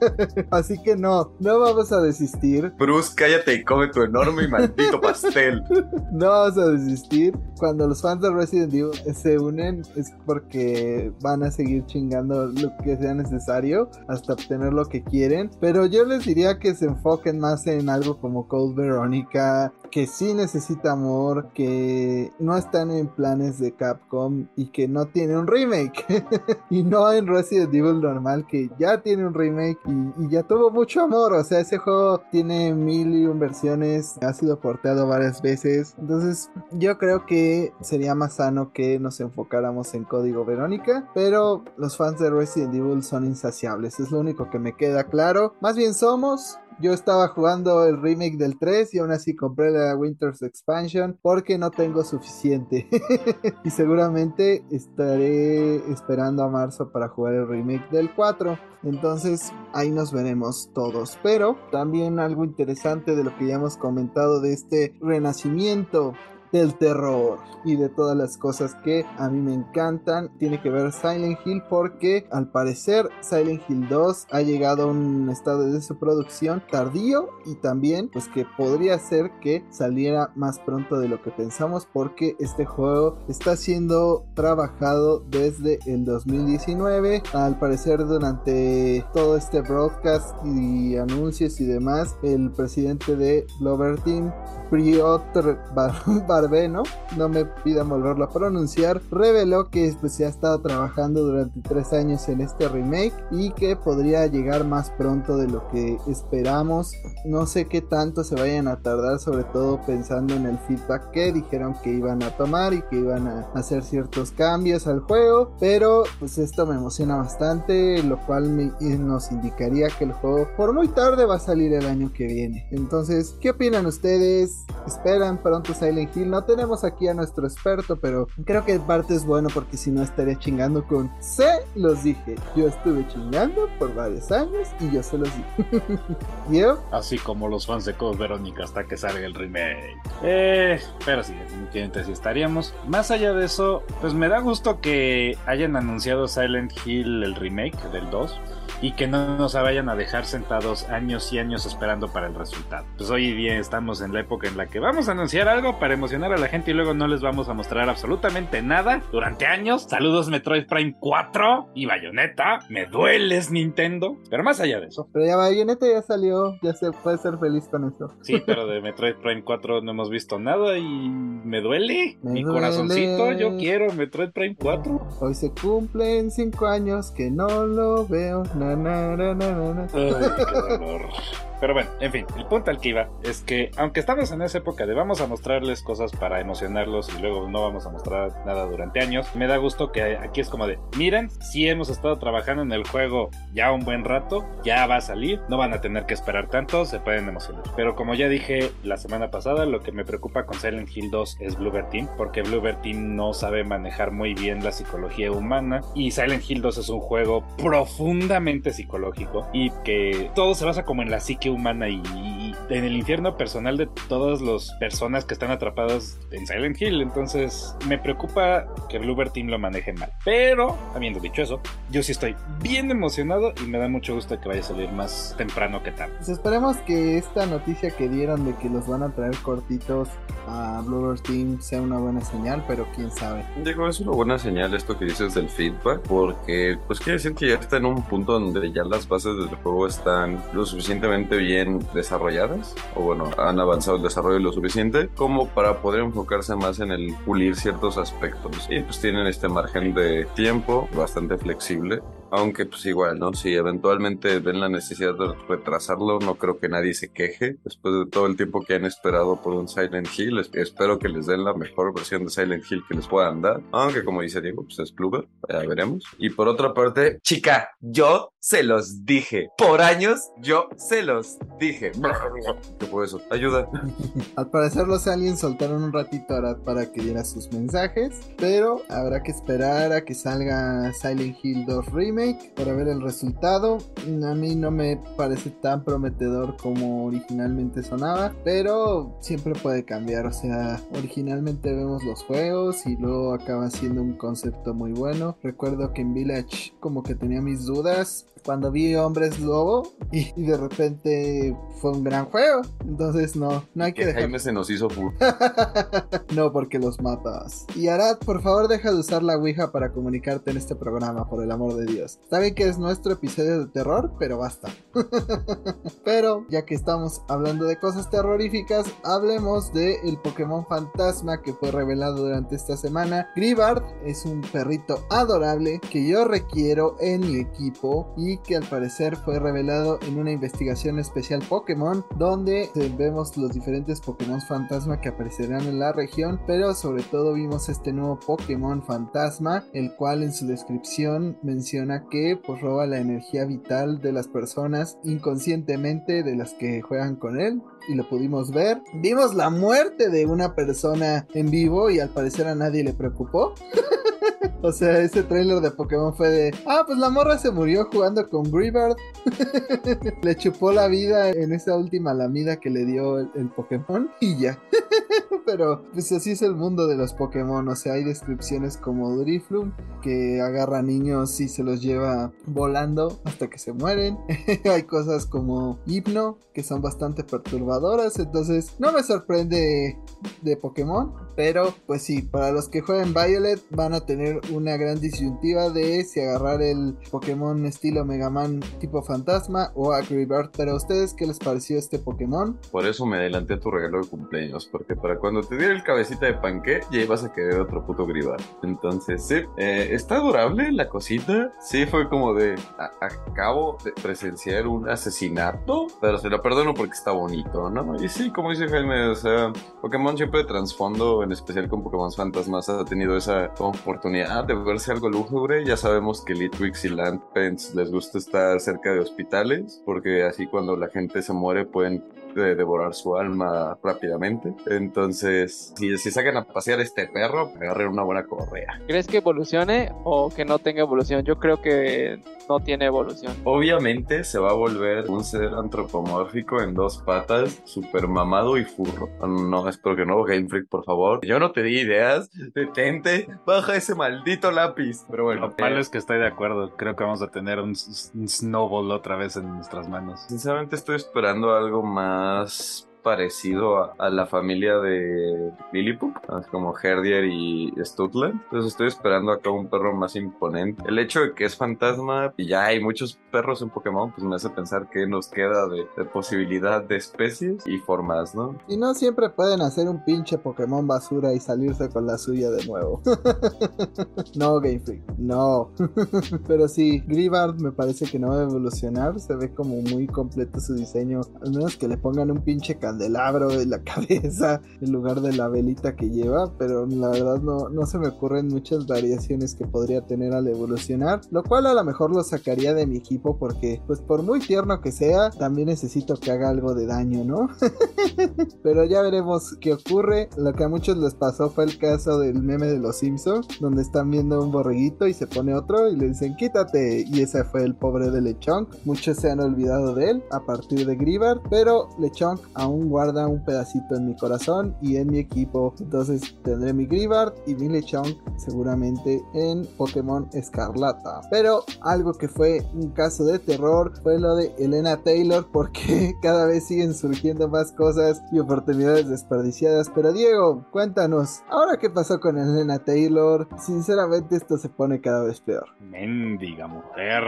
*laughs* Así que no, no vamos a desistir. Bruce, cállate y come tu enorme y maldito pastel. *laughs* No vamos a desistir. Cuando los fans de Resident Evil se unen es porque van a seguir chingando lo que sea necesario hasta obtener lo que quieren. Pero yo les diría que se enfoquen más en algo como Cold Veronica, que sí necesita amor, que no están en planes de Capcom y que no tiene un remake. *laughs* y no en Resident Evil normal, que ya tiene un remake y, ya tuvo mucho amor. O sea, ese juego tiene mil y un versiones, ha sido porteado varias veces. Entonces, yo creo que sería más sano que nos enfocáramos en Código Verónica. Pero los fans de Resident Evil son insaciables, es lo único que me queda claro. Más bien somos yo estaba jugando el remake del 3 y aún así compré la Winter's Expansion porque no tengo suficiente. *laughs* y seguramente estaré esperando a marzo para jugar el remake del 4. Entonces ahí nos veremos todos. Pero también algo interesante de lo que ya hemos comentado de este renacimiento del terror y de todas las cosas que a mí me encantan. Tiene que ver Silent Hill porque al parecer Silent Hill 2 ha llegado a un estado de su producción tardío y también pues que podría ser que saliera más pronto de lo que pensamos porque este juego está siendo trabajado desde el 2019. Al parecer durante todo este broadcast y anuncios y demás, el presidente de Blover Team, Priotr *laughs* No me pida volverlo a pronunciar, reveló que pues, se ha estado trabajando durante tres años en este remake y que podría llegar más pronto de lo que esperamos. No sé qué tanto se vayan a tardar, sobre todo pensando en el feedback que dijeron que iban a tomar y que iban a hacer ciertos cambios al juego, pero pues esto me emociona bastante, lo cual nos indicaría que el juego por muy tarde va a salir el año que viene. Entonces, ¿qué opinan ustedes? ¿Esperan pronto Silent Hill? No tenemos aquí a nuestro experto, pero creo que parte es bueno porque si no estaría chingando con se los dije. Yo estuve chingando por varios años y yo se los dije. *laughs* ¿Yo? Así como los fans de Code Verónica hasta que salga el remake. Eh, pero sí, definitivamente sí estaríamos. Más allá de eso, pues me da gusto que hayan anunciado Silent Hill el remake del 2 y que no nos vayan a dejar sentados años y años esperando para el resultado. Pues hoy día estamos en la época en la que vamos a anunciar algo para emocionar a la gente y luego no les vamos a mostrar absolutamente nada durante años. Saludos Metroid Prime 4 y Bayonetta. Me dueles Nintendo. Pero más allá de eso. Pero ya Bayonetta ya salió, ya se puede ser feliz con eso. Sí, pero de Metroid Prime 4 no hemos visto nada y me duele. Mi corazoncito, yo quiero Metroid Prime 4. Hoy se cumplen 5 años que no lo veo. Na, na, na, Ay, qué dolor. Pero bueno, en fin, el punto al que iba es que aunque estamos en esa época de vamos a mostrarles cosas para emocionarlos y luego no vamos a mostrar nada durante años, me da gusto que aquí es como de, miren, si hemos estado trabajando en el juego ya un buen rato, ya va a salir, no van a tener que esperar tanto, se pueden emocionar. Pero como ya dije la semana pasada, lo que me preocupa con Silent Hill 2 es Bluebird Team, porque Bluebird Team no sabe manejar muy bien la psicología humana y Silent Hill 2 es un juego profundamente psicológico y que todo se basa como en la psique humana y, en el infierno personal de todas las personas que están atrapadas en Silent Hill. Entonces me preocupa que Bluebird Team lo maneje mal. Pero, habiendo dicho eso, yo sí estoy bien emocionado y me da mucho gusto que vaya a salir más temprano que tarde. Pues esperemos que esta noticia que dieron de que los van a traer cortitos a Bluebird Team sea una buena señal, pero quién sabe. Digo, es una buena señal esto que dices del feedback, porque pues quiere decir que ya está en un punto donde ya las bases del juego están lo suficientemente bien desarrolladas, o bueno, han avanzado el desarrollo lo suficiente como para poder enfocarse más en el pulir ciertos aspectos. Y pues tienen este margen de tiempo bastante flexible aunque pues igual, ¿no? Si eventualmente ven la necesidad de retrasarlo, no creo que nadie se queje. Después de todo el tiempo que han esperado por un Silent Hill, espero que les den la mejor versión de Silent Hill que les puedan dar. Aunque como dice Diego, pues es Kluber, ya veremos. Y por otra parte, chica, yo se los dije. Por años, yo se los dije. *laughs* ¿Qué fue eso? Ayuda. *laughs* Al parecer los aliens soltaron un ratito ahora para que diera sus mensajes, pero habrá que esperar a que salga Silent Hill 2 Remake para ver el resultado. A mí no me parece tan prometedor como originalmente sonaba, pero siempre puede cambiar. O sea, originalmente vemos los juegos y luego acaba siendo un concepto muy bueno. Recuerdo que en Village como que tenía mis dudas cuando vi Hombres Lobo y, de repente fue un gran juego. Entonces no, no hay que, dejar. Jaime se nos hizo full. *laughs* no, porque los matas. Y Arad, por favor, deja de usar la Ouija para comunicarte en este programa, por el amor de Dios. Está bien que es nuestro episodio de terror, pero basta. *laughs* pero ya que estamos hablando de cosas terroríficas, hablemos de el Pokémon Fantasma que fue revelado durante esta semana. Gribard es un perrito adorable que yo requiero en mi equipo y que al parecer fue revelado en una investigación especial Pokémon donde vemos los diferentes Pokémon fantasma que aparecerán en la región, pero sobre todo vimos este nuevo Pokémon fantasma, el cual en su descripción menciona que pues roba la energía vital de las personas inconscientemente de las que juegan con él y lo pudimos ver. Vimos la muerte de una persona en vivo y al parecer a nadie le preocupó. *laughs* *laughs* o sea, ese trailer de Pokémon fue de, ah, pues la morra se murió jugando con Greebird. *laughs* le chupó la vida en esa última lamida que le dio el, el Pokémon y ya. *laughs* pero pues así es el mundo de los Pokémon. O sea, hay descripciones como Drifloom que agarra niños y se los lleva volando hasta que se mueren. hay cosas como Hipno que son bastante perturbadoras. Entonces, no me sorprende de Pokémon. Pero, pues sí, para los que jueguen Violet van a tener una gran disyuntiva de si agarrar el Pokémon estilo Mega Man tipo fantasma o Agribird. Pero a ustedes, ¿qué les pareció este Pokémon? Por eso me adelanté a tu regalo de cumpleaños, porque para cuando te diera el cabecita de panque, ya ibas a querer otro puto Gribar. Entonces, sí, eh, está adorable la cosita. Sí, fue como de, acabo de presenciar un asesinato, pero se lo perdono porque está bonito, ¿no? Y sí, como dice Jaime, o sea, Pokémon siempre de trasfondo, en especial con Pokémon Fantasmas, ha tenido esa oportunidad de verse algo lúgubre. Ya sabemos que Litwix y Landpens les gusta estar cerca de hospitales, porque así cuando la gente se muere pueden de devorar su alma rápidamente. Entonces, si, si sacan a pasear este perro, agarren una buena correa. ¿Crees que evolucione o que no tenga evolución? Yo creo que no tiene evolución. Obviamente se va a volver un ser antropomórfico en dos patas, super mamado y furro. No, espero que no, Game Freak, por favor. Yo no te di ideas. Detente, baja ese maldito lápiz. Pero bueno. Lo malo es que estoy de acuerdo. Creo que vamos a tener un, un snowball otra vez en nuestras manos. Sinceramente estoy esperando algo más parecido a, la familia de Lilliput, como Herdier y Stutland. Entonces estoy esperando acá un perro más imponente. El hecho de que es fantasma y ya hay muchos perros en Pokémon, pues me hace pensar que nos queda de, posibilidad de especies y formas, ¿no? Y no siempre pueden hacer un pinche Pokémon basura y salirse con la suya de nuevo. *laughs* no, Game Freak, no. *laughs* Pero sí, Gribard me parece que no va a evolucionar. Se ve como muy completo su diseño. Al menos que le pongan un pinche candelabro en la *laughs* cabeza en lugar de la velita que lleva, pero la verdad no, no se me ocurren muchas variaciones que podría tener al evolucionar, lo cual a lo mejor lo sacaría de mi equipo porque pues por muy tierno que sea, también necesito que haga algo de daño, ¿no? *laughs* pero ya veremos qué ocurre. Lo que a muchos les pasó fue el caso del meme de los Simpsons, donde están viendo un borreguito y se pone otro y le dicen quítate y ese fue el pobre de Lechonk. Muchos se han olvidado de él a partir de Grivar, pero Lechonk aún guarda un pedacito en mi corazón y en mi equipo. Entonces tendré mi Gribard y mi Lechonk seguramente en Pokémon Escarlata. Pero algo que fue un caso de terror fue lo de Elena Taylor porque *laughs* cada vez siguen surgiendo más cosas y oportunidades desperdiciadas. Pero Diego, cuéntanos, ¿ahora qué pasó con Elena Taylor? Sinceramente esto se pone cada vez peor. Mendiga mujer.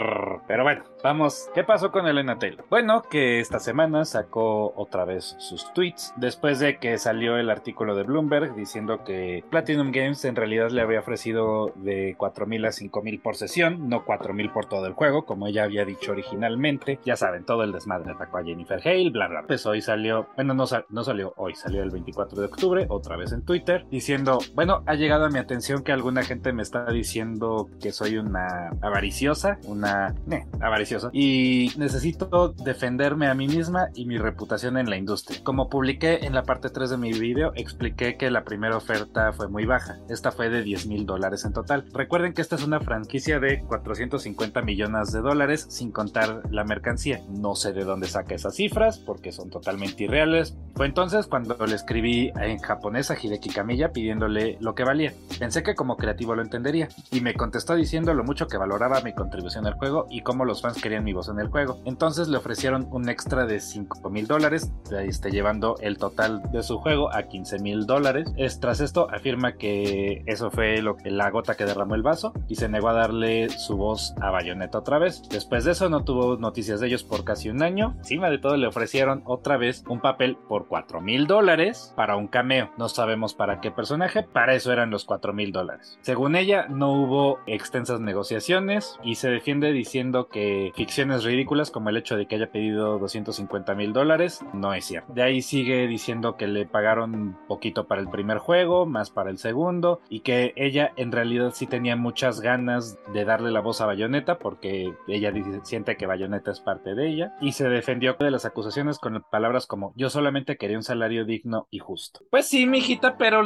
Pero bueno, vamos. ¿Qué pasó con Elena Taylor? Bueno, que esta semana sacó otra vez sus tweets después de que salió el artículo de Bloomberg diciendo que Platinum Games en realidad le había ofrecido de 4.000 a 5.000 por sesión, no 4.000 por todo el juego, como ella había dicho originalmente. Ya saben, todo el desmadre atacó a Jennifer Hale, bla, bla. Pues hoy salió, bueno, no, salió hoy, salió el 24 de octubre, otra vez en Twitter, diciendo, bueno, ha llegado a mi atención que alguna gente me está diciendo que soy una avariciosa, una... Eh, avariciosa, y necesito defenderme a mí misma y mi reputación en la industria. Como publiqué en la parte 3 de mi video, expliqué que la primera oferta fue muy baja. Esta fue de 10 mil dólares en total. Recuerden que esta es una franquicia de 450 millones de dólares sin contar la mercancía. No sé de dónde saca esas cifras porque son totalmente irreales. Fue entonces cuando le escribí en japonés a Hideki Kamiya pidiéndole lo que valía. Pensé que como creativo lo entendería y me contestó diciendo lo mucho que valoraba mi contribución al juego y cómo los fans querían mi voz en el juego. Entonces le ofrecieron un extra de 5 mil dólares. Este, llevando el total de su juego a 15 mil dólares. Tras esto afirma que eso fue lo la gota que derramó el vaso y se negó a darle su voz a Bayonetta otra vez. Después de eso no tuvo noticias de ellos por casi un año. Encima de todo le ofrecieron otra vez un papel por 4 mil dólares para un cameo. No sabemos para qué personaje, para eso eran los 4 mil dólares. Según ella no hubo extensas negociaciones y se defiende diciendo que ficciones ridículas como el hecho de que haya pedido 250 mil dólares no es cierto. De ahí sigue diciendo que le pagaron poquito para el primer juego, más para el segundo, y que ella en realidad sí tenía muchas ganas de darle la voz a Bayonetta porque ella siente que Bayonetta es parte de ella, y se defendió de las acusaciones con palabras como yo solamente quería un salario digno y justo. Pues sí, mijita, pero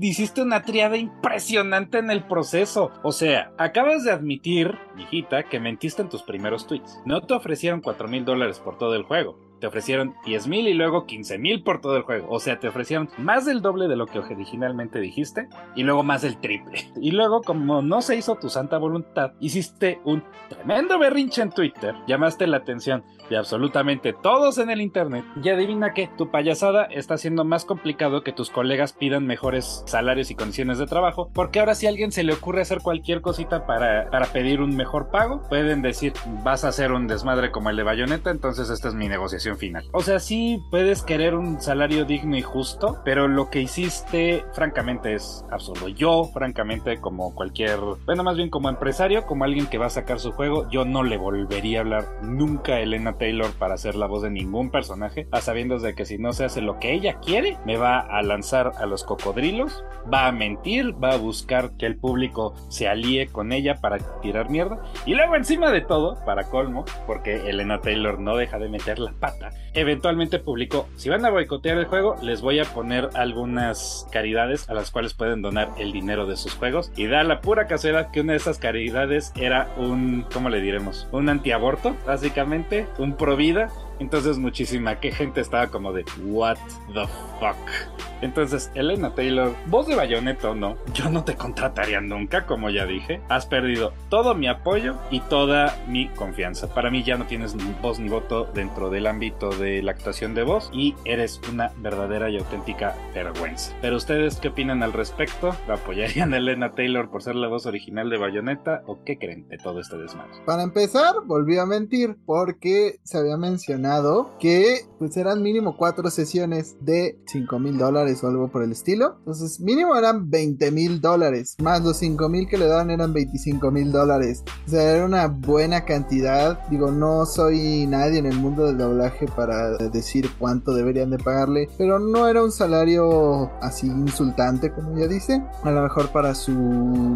hiciste una triada impresionante en el proceso. O sea, acabas de admitir, mijita, que mentiste en tus primeros tweets. No te ofrecieron 4 mil dólares por todo el juego te ofrecieron 10 mil y luego 15 mil por todo el juego. O sea, te ofrecieron más del doble de lo que originalmente dijiste y luego más del triple. *laughs* Y luego, como no se hizo tu santa voluntad, hiciste un tremendo berrinche en Twitter, llamaste la atención de absolutamente todos en el internet. Y adivina que tu payasada está siendo más complicado que tus colegas pidan mejores salarios y condiciones de trabajo porque ahora si a alguien se le ocurre hacer cualquier cosita para, para pedir un mejor pago pueden decir vas a hacer un desmadre como el de Bayonetta entonces esta es mi negociación final o sea sí puedes querer un salario digno y justo pero lo que hiciste francamente es absurdo. Yo francamente como cualquier bueno más bien como empresario como alguien que va a sacar su juego yo no le volvería a hablar nunca a Elena Taylor para hacer la voz de ningún personaje, a sabiendas de que si no se hace lo que ella quiere, me va a lanzar a los cocodrilos, va a mentir, va a buscar que el público se alíe con ella para tirar mierda. Y luego encima de todo, para colmo, porque Elena Taylor no deja de meter la pata, eventualmente publicó, si van a boicotear el juego, les voy a poner algunas caridades a las cuales pueden donar el dinero de sus juegos. Y da la pura casualidad que una de esas caridades era un, ¿cómo le diremos? Un antiaborto, básicamente, un pro vida. Entonces muchísima que gente estaba como de what the fuck. Entonces, Elena Taylor, voz de bayoneta o no, yo no te contrataría nunca, como ya dije. Has perdido todo mi apoyo y toda mi confianza. Para mí ya no tienes ni voz ni voto dentro del ámbito de la actuación de voz y eres una verdadera y auténtica vergüenza. Pero ustedes qué opinan al respecto? ¿Apoyarían a Elena Taylor por ser la voz original de Bayonetta o qué creen de todo este desmadre? Para empezar, volvió a mentir porque se había mencionado que pues eran mínimo cuatro sesiones de 5 mil dólares o algo por el estilo. Entonces, mínimo eran 20 mil dólares, más los 5 mil que le daban eran 25 mil dólares. O sea, era una buena cantidad. Digo, no soy nadie en el mundo del doblaje para decir cuánto deberían de pagarle, pero no era un salario así insultante como ella dice. A lo mejor para su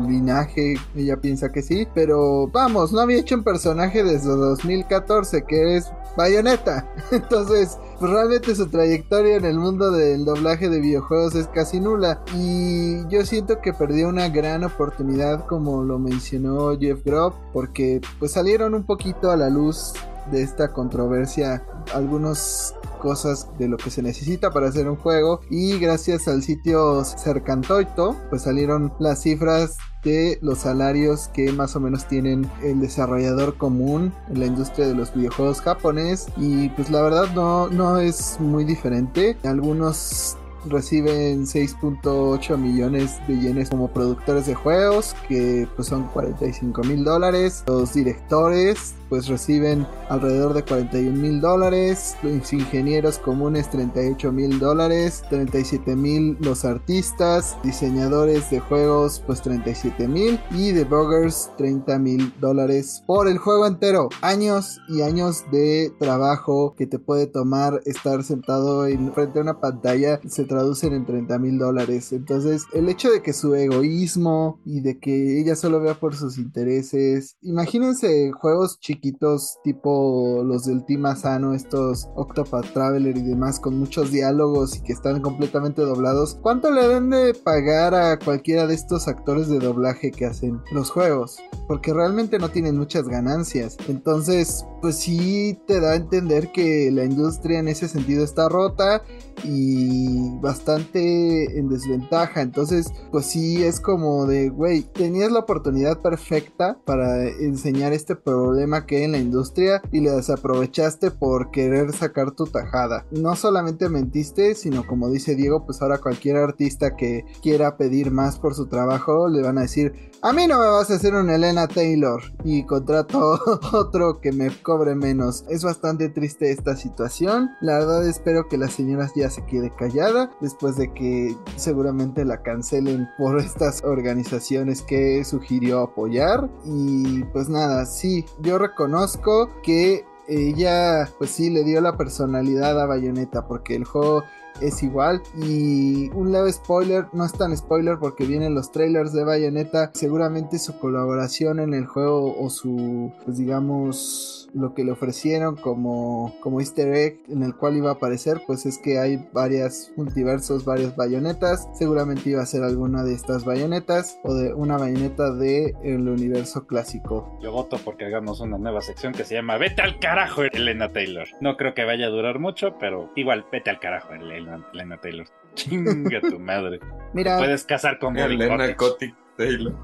linaje ella piensa que sí, pero vamos, no había hecho un personaje desde 2014 que es Bayonetta. *laughs* Entonces, pues realmente su trayectoria en el mundo del doblaje de videojuegos es casi nula. Y yo siento que perdió una gran oportunidad, como lo mencionó Jeff Grob, porque pues salieron un poquito a la luz de esta controversia algunas cosas de lo que se necesita para hacer un juego. Y gracias al sitio Cercantoito pues salieron las cifras de los salarios que más o menos tienen el desarrollador común en la industria de los videojuegos japonés. Y pues la verdad no, no es muy diferente. Algunos reciben 6.8 millones de yenes como productores de juegos, que pues son 45 mil dólares. Los directores pues reciben alrededor de 41 mil dólares, los ingenieros comunes 38 mil dólares, 37 mil los artistas, diseñadores de juegos pues 37 mil y debuggers 30 mil dólares por el juego entero. Años y años de trabajo que te puede tomar estar sentado en frente a una pantalla se traducen en 30 mil dólares. Entonces el hecho de que su egoísmo y de que ella solo vea por sus intereses, imagínense juegos chiquitos tipo los del Team Asano, estos Octopath Traveler y demás con muchos diálogos y que están completamente doblados, ¿cuánto le deben de pagar a cualquiera de estos actores de doblaje que hacen los juegos? Porque realmente no tienen muchas ganancias. Entonces, pues sí te da a entender que la industria en ese sentido está rota y bastante en desventaja. Entonces, pues sí es como de, güey, tenías la oportunidad perfecta para enseñar este problema que hay en la industria y le desaprovechaste por querer sacar tu tajada. No solamente mentiste, sino como dice Diego, pues ahora cualquier artista que quiera pedir más por su trabajo le van a decir, a mí no me vas a hacer un Elena Taylor y contrato *laughs* otro que me cobre menos. Es bastante triste esta situación. La verdad espero que las señoras ya se quede callada después de que seguramente la cancelen por *laughs* estas organizaciones que sugirió apoyar. Y pues nada, sí, yo reconozco que ella pues sí le dio la personalidad a Bayonetta porque el juego es igual. Y un leve spoiler, no es tan spoiler porque vienen los trailers de Bayonetta. Seguramente su colaboración en el juego o su, pues digamos, lo que le ofrecieron como, como easter egg en el cual iba a aparecer, pues es que hay varias multiversos, varias bayonetas. Seguramente iba a ser alguna de estas bayonetas o de una bayoneta de el universo clásico. Yo voto porque hagamos una nueva sección que se llama Vete al carajo, Elena Taylor. No creo que vaya a durar mucho, pero igual vete al carajo, Elena, Elena Taylor. Chinga tu madre. Mira, Puedes casar con Elena Cottage. Kotick Taylor.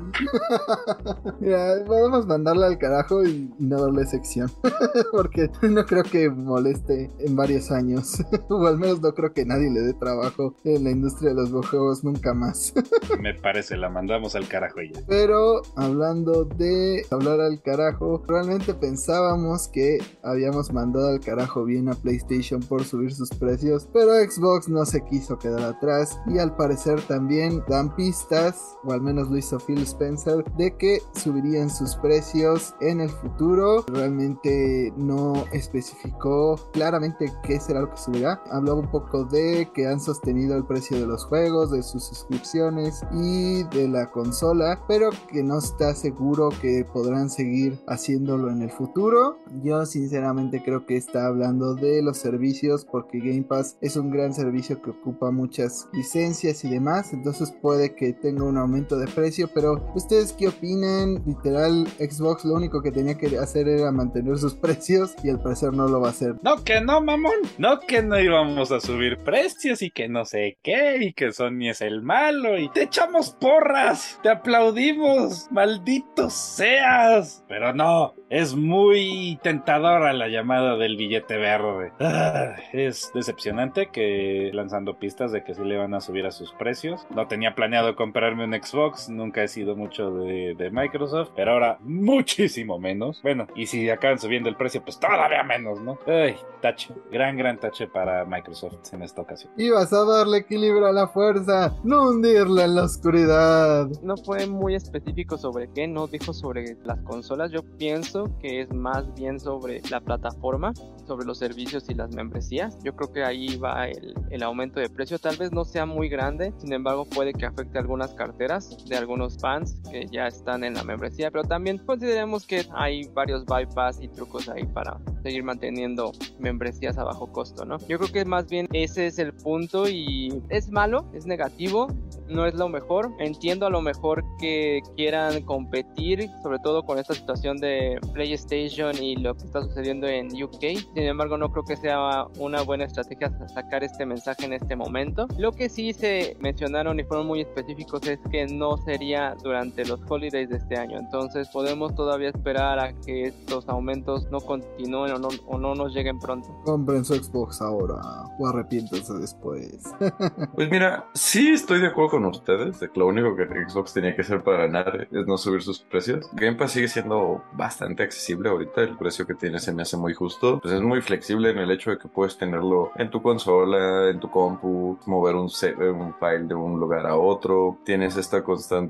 *laughs* Mira, podemos mandarla al carajo y, y no darle sección. *laughs* Porque no creo que moleste en varios años. *laughs* o al menos no creo que nadie le dé trabajo en la industria de los videojuegos nunca más. Me parece, la mandamos al carajo ya. Pero hablando de hablar al carajo, realmente pensábamos que habíamos mandado al carajo bien a PlayStation por subir sus precios, pero Xbox no se quiso quedar atrás y al parecer también dan pistas, o al menos lo Phil Spencer, de que subirían sus precios en el futuro. Realmente no especificó claramente qué será lo que subirá. Habló un poco de que han sostenido el precio de los juegos, de sus suscripciones y de la consola, pero que no está seguro que podrán seguir haciéndolo en el futuro. Yo sinceramente creo que está hablando de los servicios porque Game Pass es un gran servicio que ocupa muchas licencias y demás, entonces puede que tenga un aumento de precio, pero ustedes qué opinan? Literal Xbox lo único que tenía que hacer era mantener sus *laughs* precios y al parecer no lo va a hacer. No, que no, mamón. No, que no íbamos a subir precios y que no sé qué, y que Sony es el malo, y te echamos porras, te aplaudimos, maldito seas. Pero no, es muy tentadora la llamada del billete verde. Ah, es decepcionante que lanzando pistas de que sí le van a subir a sus precios. No tenía planeado comprarme un Xbox, nunca he sido mucho de, de Microsoft, pero ahora muchísimo menos. Bueno, y si acaban subiendo el precio, pues todavía menos, ¿no? Ay, tache, gran, gran tache para Microsoft en esta ocasión. Y vas a darle equilibrio a la fuerza, no hundirla en la oscuridad. No fue muy específico sobre qué, no dijo sobre las consolas. Yo pienso que es más bien sobre la plataforma, sobre los servicios y las membresías. Yo creo que ahí va el, el aumento de precio. Tal vez no sea muy grande, sin embargo puede que afecte algunas carteras de algunos fans que ya están en la membresía, pero también consideremos que hay varios bypass y trucos ahí para seguir manteniendo membresías a bajo costo, ¿no? Yo creo que más bien ese es el punto y es malo, es negativo, no es lo mejor. Entiendo a lo mejor que quieran competir, sobre todo con esta situación de PlayStation y lo que está sucediendo en UK. Sin embargo, no creo que sea una buena estrategia sacar este mensaje en este momento. Lo que sí se mencionaron y fueron muy específicos es que no sería durante los holidays de este año. Entonces podemos todavía esperar a que estos aumentos no continúen o no, o no nos lleguen pronto. Compren su Xbox ahora o arrepiéntanse después. *laughs* Pues mira, sí estoy de acuerdo con ustedes de que lo único que Xbox tenía que hacer para ganar es no subir sus precios. Game Pass sigue siendo bastante accesible ahorita, el precio que tiene se me hace muy justo. Pues es muy flexible en el hecho de que puedes tenerlo en tu consola, en tu compu, mover un, un file de un lugar a otro. Tienes esta constante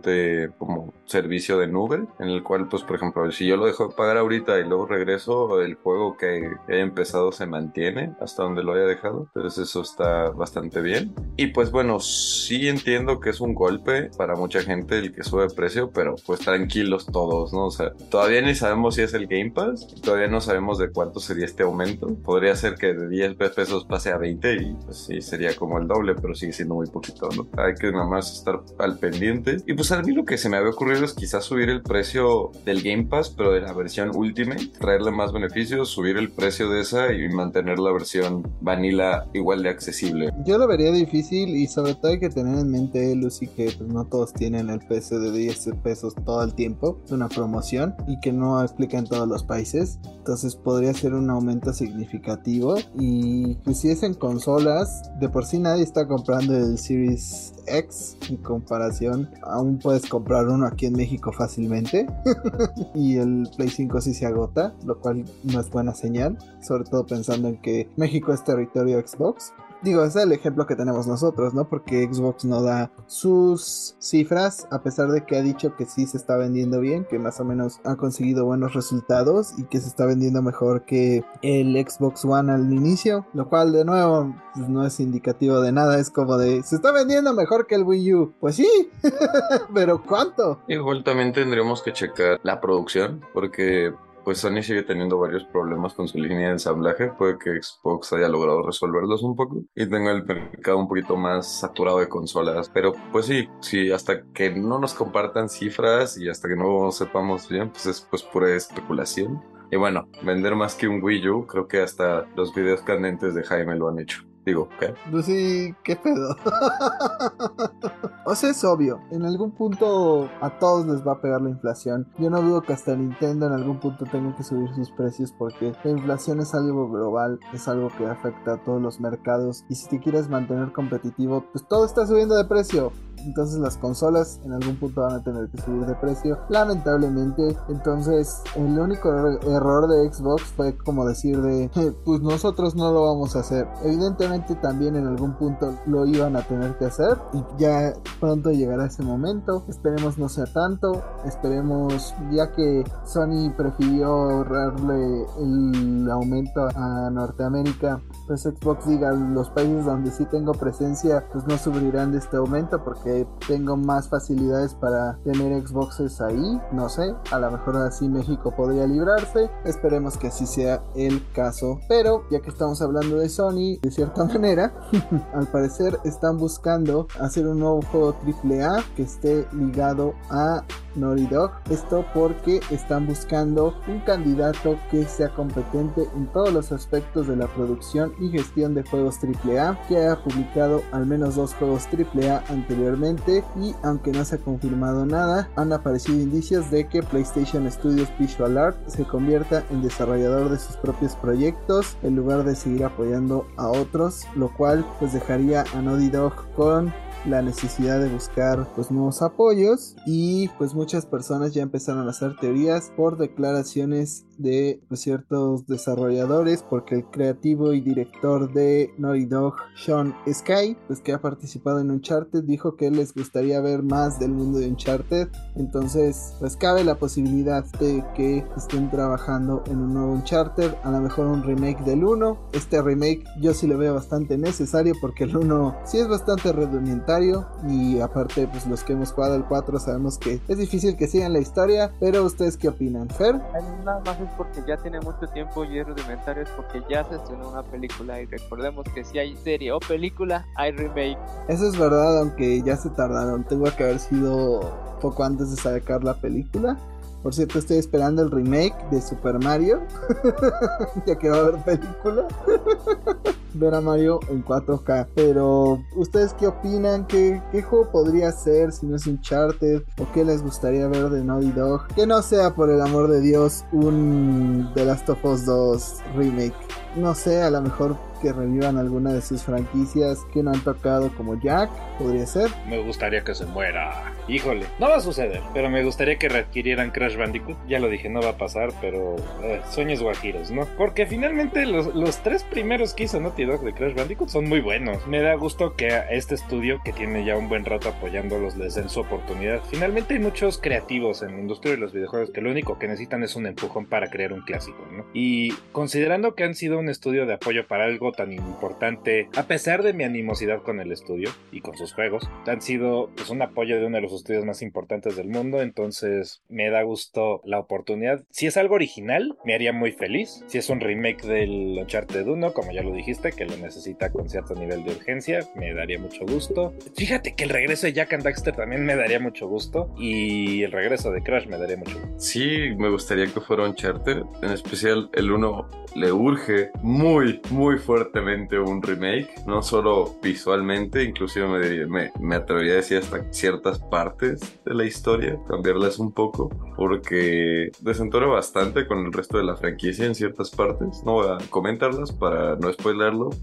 como servicio de nube en el cual pues por ejemplo si yo lo dejo de pagar ahorita y luego regreso, el juego que haya empezado se mantiene hasta donde lo haya dejado. Entonces eso está bastante bien. Y pues bueno, sí entiendo que es un golpe para mucha gente el que sube precio, pero pues tranquilos todos, ¿no? O sea, todavía ni sabemos si es el Game Pass, todavía no sabemos de cuánto sería este aumento. Podría ser que de 10 pesos pase a 20 y pues sí, sería como el doble, pero sigue siendo muy poquito, ¿no? Hay que nada más estar al pendiente. Y pues a mí lo que se me había ocurrido es quizás subir el precio del Game Pass, pero de la versión Ultimate, traerle más beneficios, subir el precio de esa y mantener la versión vanilla igual de accesible. Yo lo vería difícil y sobre todo hay que tener en mente, Lucy, que pues, no todos tienen el precio de 10 pesos todo el tiempo. Es una promoción y que no aplica en todos los países. Entonces podría ser un aumento significativo. Y pues si es en consolas, de por sí nadie está comprando el Series X en comparación. Aún puedes comprar uno aquí en México fácilmente. *laughs* y el Play 5 sí se agota, lo cual no es buena señal. Sobre todo pensando en que México es territorio Xbox. Digo, es el ejemplo que tenemos nosotros, ¿no? Porque Xbox no da sus cifras, a pesar de que ha dicho que sí se está vendiendo bien, que más o menos ha conseguido buenos resultados y que se está vendiendo mejor que el Xbox One al inicio, lo cual de nuevo pues, no es indicativo de nada, es como de, se está vendiendo mejor que el Wii U. Pues sí, *laughs* pero ¿cuánto? Igual también tendremos que checar la producción, porque pues Sony sigue teniendo varios problemas con su línea de ensamblaje. Puede que Xbox haya logrado resolverlos un poco y tenga el mercado un poquito más saturado de consolas. Pero pues sí, sí, hasta que no nos compartan cifras y hasta que no sepamos bien, pues es pues pura especulación. Y bueno, vender más que un Wii U, creo que hasta los videos candentes de Jaime lo han hecho. Digo, ¿qué? Pues sí, qué pedo. *laughs* o sea, es obvio, en algún punto a todos les va a pegar la inflación. Yo no dudo que hasta Nintendo en algún punto tenga que subir sus precios porque la inflación es algo global, es algo que afecta a todos los mercados y si te quieres mantener competitivo, pues todo está subiendo de precio. Entonces las consolas en algún punto van a tener que subir de precio, lamentablemente. Entonces el único er- error de Xbox fue como decir de, pues nosotros no lo vamos a hacer. Evidentemente también en algún punto lo iban a tener que hacer y ya pronto llegará ese momento. Esperemos no sea tanto, esperemos ya que Sony prefirió ahorrarle el aumento a Norteamérica pues Xbox diga los países donde sí tengo presencia pues no sufrirán de este aumento porque tengo más facilidades para tener Xboxes ahí no sé a lo mejor así México podría librarse esperemos que así sea el caso pero ya que estamos hablando de Sony de cierta *laughs* manera *laughs* al parecer están buscando hacer un nuevo juego AAA que esté ligado a Naughty Dog. Esto porque están buscando un candidato que sea competente en todos los aspectos de la producción y gestión de juegos AAA, que haya publicado al menos dos juegos AAA anteriormente y aunque no se ha confirmado nada, han aparecido indicios de que PlayStation Studios Visual Art se convierta en desarrollador de sus propios proyectos en lugar de seguir apoyando a otros, lo cual pues dejaría a Naughty Dog con la necesidad de buscar pues nuevos apoyos y pues muchas personas ya empezaron a hacer teorías por declaraciones de ciertos desarrolladores porque el creativo y director de Naughty Dog Sean Sky pues que ha participado en Uncharted dijo que les gustaría ver más del mundo de Uncharted. Entonces pues cabe la posibilidad de que estén trabajando en un nuevo Uncharted a lo mejor un remake del 1 este remake yo sí lo veo bastante necesario porque el 1 sí es bastante rudimentario y aparte pues los que hemos jugado el 4 sabemos que es difícil que sigan la historia pero ustedes qué opinan Fer. Nada más es porque ya tiene mucho tiempo y es rudimentario, es porque ya se estrenó una película y recordemos que si hay serie o película, hay remake. Eso es verdad, aunque ya se tardaron. Tengo que haber sido poco antes de sacar la película. Por cierto, estoy esperando el remake de Super Mario. *laughs* ya que va a haber película. *laughs* Ver a Mario en 4K. Pero, ¿ustedes qué opinan? ¿Qué, ¿Qué juego podría ser si no es Uncharted? ¿O qué les gustaría ver de Naughty Dog? Que no sea, por el amor de Dios, un The Last of Us 2 remake. No sé, a lo mejor que revivan alguna de sus franquicias que no han tocado como Jack, podría ser. Me gustaría que se muera. Híjole, no va a suceder, pero me gustaría que readquirieran Crash Bandicoot. Ya lo dije, no va a pasar, pero eh, sueños guajiros, ¿no? Porque finalmente los, los, tres primeros que hizo Naughty Dog de Crash Bandicoot son muy buenos. Me da gusto que este estudio, que tiene ya un buen rato apoyándolos, les den su oportunidad. Finalmente hay muchos creativos en la industria de los videojuegos que lo único que necesitan es un empujón para crear un clásico, ¿no? Y considerando que han sido un estudio de apoyo para algo tan importante, a pesar de mi animosidad con el estudio y con sus juegos, han sido pues, un apoyo de uno de los estudios más importantes del mundo, entonces me da gusto la oportunidad. Si es algo original, me haría muy feliz. Si es un remake del Uncharted 1, como ya lo dijiste, que lo necesita con cierto nivel de urgencia, me daría mucho gusto. Fíjate que el regreso de Jack and Daxter también me daría mucho gusto y el regreso de Crash me daría mucho gusto. Sí, me gustaría que fuera Uncharted, en especial el 1 le urge muy, muy fuertemente un remake, no solo visualmente, inclusive me, me, me, atrevería a decir hasta ciertas partes de la historia, cambiarlas un poco, porque desentona bastante con el resto de la franquicia en ciertas partes. No voy a comentarlas para no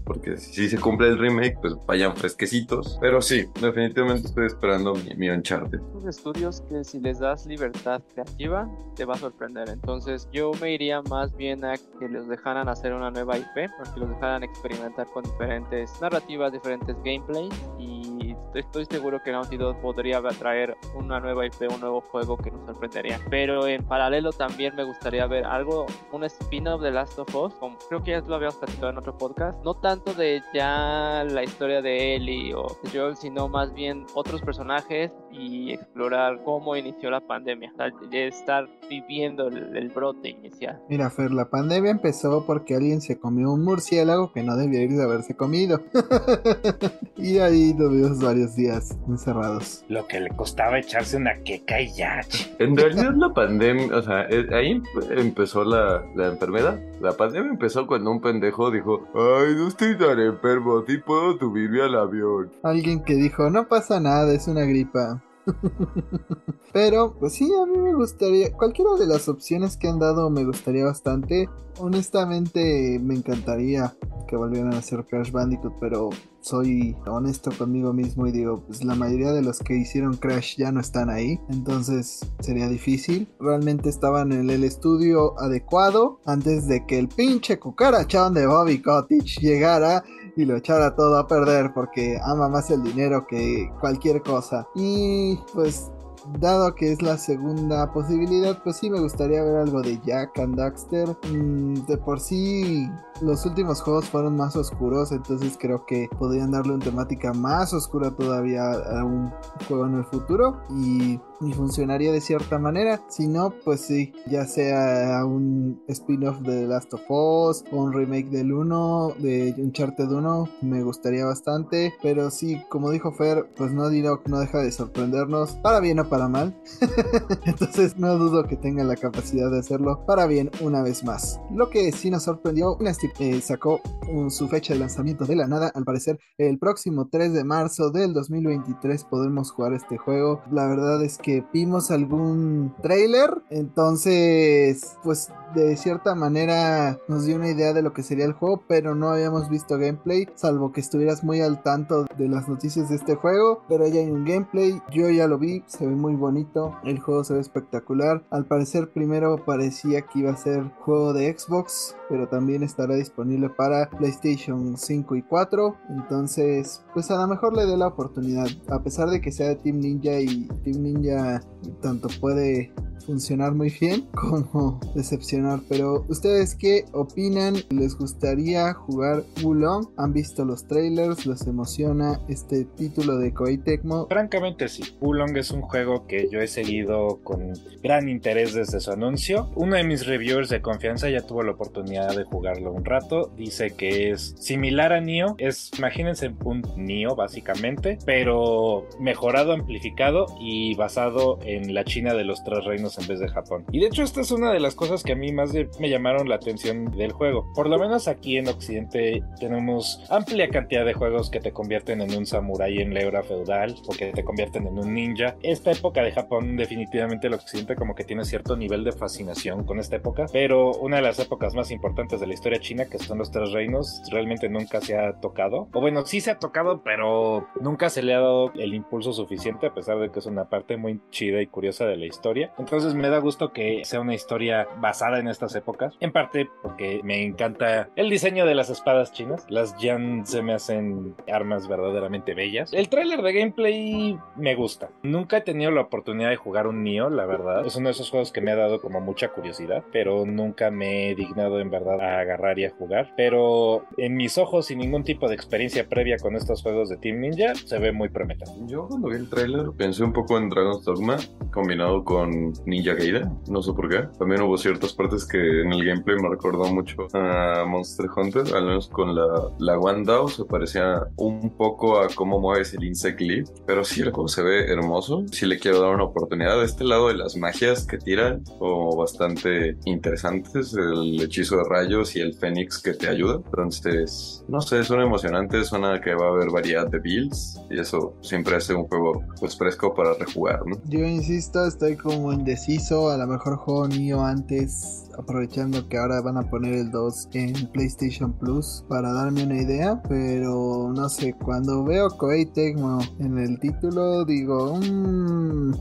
porque si se cumple el remake, pues vayan fresquecitos. Pero sí, definitivamente estoy esperando mi, mi Uncharted. estudios que si les das libertad creativa, te va a sorprender. Entonces yo me iría más bien a que les dejaran hacer una nueva IP, para que los dejaran experimentar con diferentes narrativas, diferentes gameplays y estoy seguro que Naughty Dog podría traer una nueva IP, un nuevo juego que nos sorprendería. Pero en paralelo también me gustaría ver algo, un spin-off de Last of Us, como creo que ya lo habíamos platicado en otro podcast, no tanto de ya la historia de Ellie o Joel, sino más bien otros personajes y explorar cómo inició la pandemia, estar viviendo el, brote inicial. Mira, Fer, la pandemia empezó porque alguien se comió un murciélago que no debía ir de haberse comido. *laughs* y ahí lo vimos varios días encerrados. Lo que le costaba echarse una queca y ya. En realidad la pandemia, o sea, eh, ahí empezó la, la enfermedad. La pandemia empezó cuando un pendejo dijo, ay, no estoy tan enfermo, sí puedo subirme al avión. Alguien que dijo, no pasa nada, es una gripa. *laughs* Pero, pues sí, a mí me gustaría. Cualquiera de las opciones que han dado me gustaría bastante. Honestamente, me encantaría que volvieran a hacer Crash Bandicoot, pero soy honesto conmigo mismo y digo, pues la mayoría de los que hicieron Crash ya no están ahí, entonces sería difícil. Realmente estaban en el estudio adecuado antes de que el pinche cucarachón de Bobby Cottage llegara y lo echara todo a perder porque ama más el dinero que cualquier cosa. Y pues dado que es la segunda posibilidad, pues sí me gustaría ver algo de Jack and Daxter. Mm, de por sí, los últimos juegos fueron más oscuros, entonces creo que podrían darle una temática más oscura todavía a un juego en el futuro. Y y funcionaría de cierta manera. Si no, pues sí, ya sea un spin-off de The Last of Us o un remake del 1, de Uncharted 1, me gustaría bastante. Pero sí, como dijo Fer, pues no dirá no deja de sorprendernos, para bien o para mal. *laughs* Entonces no dudo que tenga la capacidad de hacerlo para bien una vez más. Lo que sí nos sorprendió, eh, sacó su fecha de lanzamiento de la nada. Al parecer, el próximo 3 de marzo del 2023 podemos jugar este juego. La verdad es que vimos algún trailer, entonces pues de cierta manera nos dio una idea de lo que sería el juego, pero no habíamos visto gameplay, salvo que estuvieras muy al tanto de las noticias de este juego, pero ya hay un gameplay, yo ya lo vi, se ve muy bonito, el juego se ve espectacular, al parecer primero parecía que iba a ser juego de Xbox, pero también estará disponible para PlayStation 5 y 4, entonces pues a lo mejor le dé la oportunidad, a pesar de que sea de Team Ninja y Team Ninja tanto puede funcionar muy bien *laughs* como decepcionar. Pero ustedes qué opinan? ¿Les gustaría jugar Wulong? ¿Han visto los trailers? ¿Los emociona este título de Koei Tecmo? Francamente sí. Wulong es un juego que yo he seguido con gran interés desde su anuncio. Uno de mis reviewers de confianza ya tuvo la oportunidad de jugarlo un rato. Dice que es similar a Nioh. Es, imagínense un Nioh básicamente, pero mejorado, amplificado y basado en la China de los tres reinos en vez de Japón. Y de hecho esta es una de las cosas que a mí más me llamaron la atención del juego. Por lo menos aquí en Occidente tenemos amplia cantidad de juegos que te convierten en un samurái en la era feudal o que te convierten en un ninja. Esta época de Japón definitivamente el Occidente como que tiene cierto nivel de fascinación con esta época, pero una de las épocas más importantes de la historia china que son los tres reinos realmente nunca se ha tocado. O bueno, sí se ha tocado, pero nunca se le ha dado el impulso suficiente a pesar de que es una parte muy chida y curiosa de la historia. Entonces me da gusto que sea una historia basada en estas épocas. En parte porque me encanta el diseño de las espadas chinas. Las Yan se me hacen armas verdaderamente bellas. El tráiler de gameplay me gusta. Nunca he tenido la oportunidad de jugar un Nioh, la verdad. Es uno de esos juegos que me ha dado como mucha curiosidad, pero nunca me he dignado en verdad a agarrar y a jugar. Pero en mis ojos, sin ningún tipo de experiencia previa con estos juegos de Team Ninja, se ve muy prometedor. Yo cuando vi el tráiler pensé un poco en Dragon's Dogma combinado con Ninja Gaiden, no sé por qué. También hubo ciertas partes que en el gameplay me recordó mucho a Monster Hunter, al menos con la, la Wandao se parecía un poco a cómo mueves el Insect Leaf, pero sí el juego se ve hermoso. Sí le quiero dar una oportunidad. De este lado de las magias que tiran, o bastante interesantes, el hechizo de rayos y el Fénix que te ayuda. Entonces, no sé, suena emocionante, suena que va a haber variedad de builds y eso siempre hace un juego pues fresco para rejugar, ¿no? Yo insisto, estoy como en preciso, a lo mejor juego Nio antes aprovechando que ahora van a poner el 2 en PlayStation Plus para darme una idea, pero no sé, cuando veo Koei Tecmo en el título digo, mmm,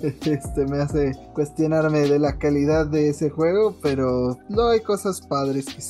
*laughs* este me hace cuestionarme de la calidad de ese juego, pero no hay cosas padres que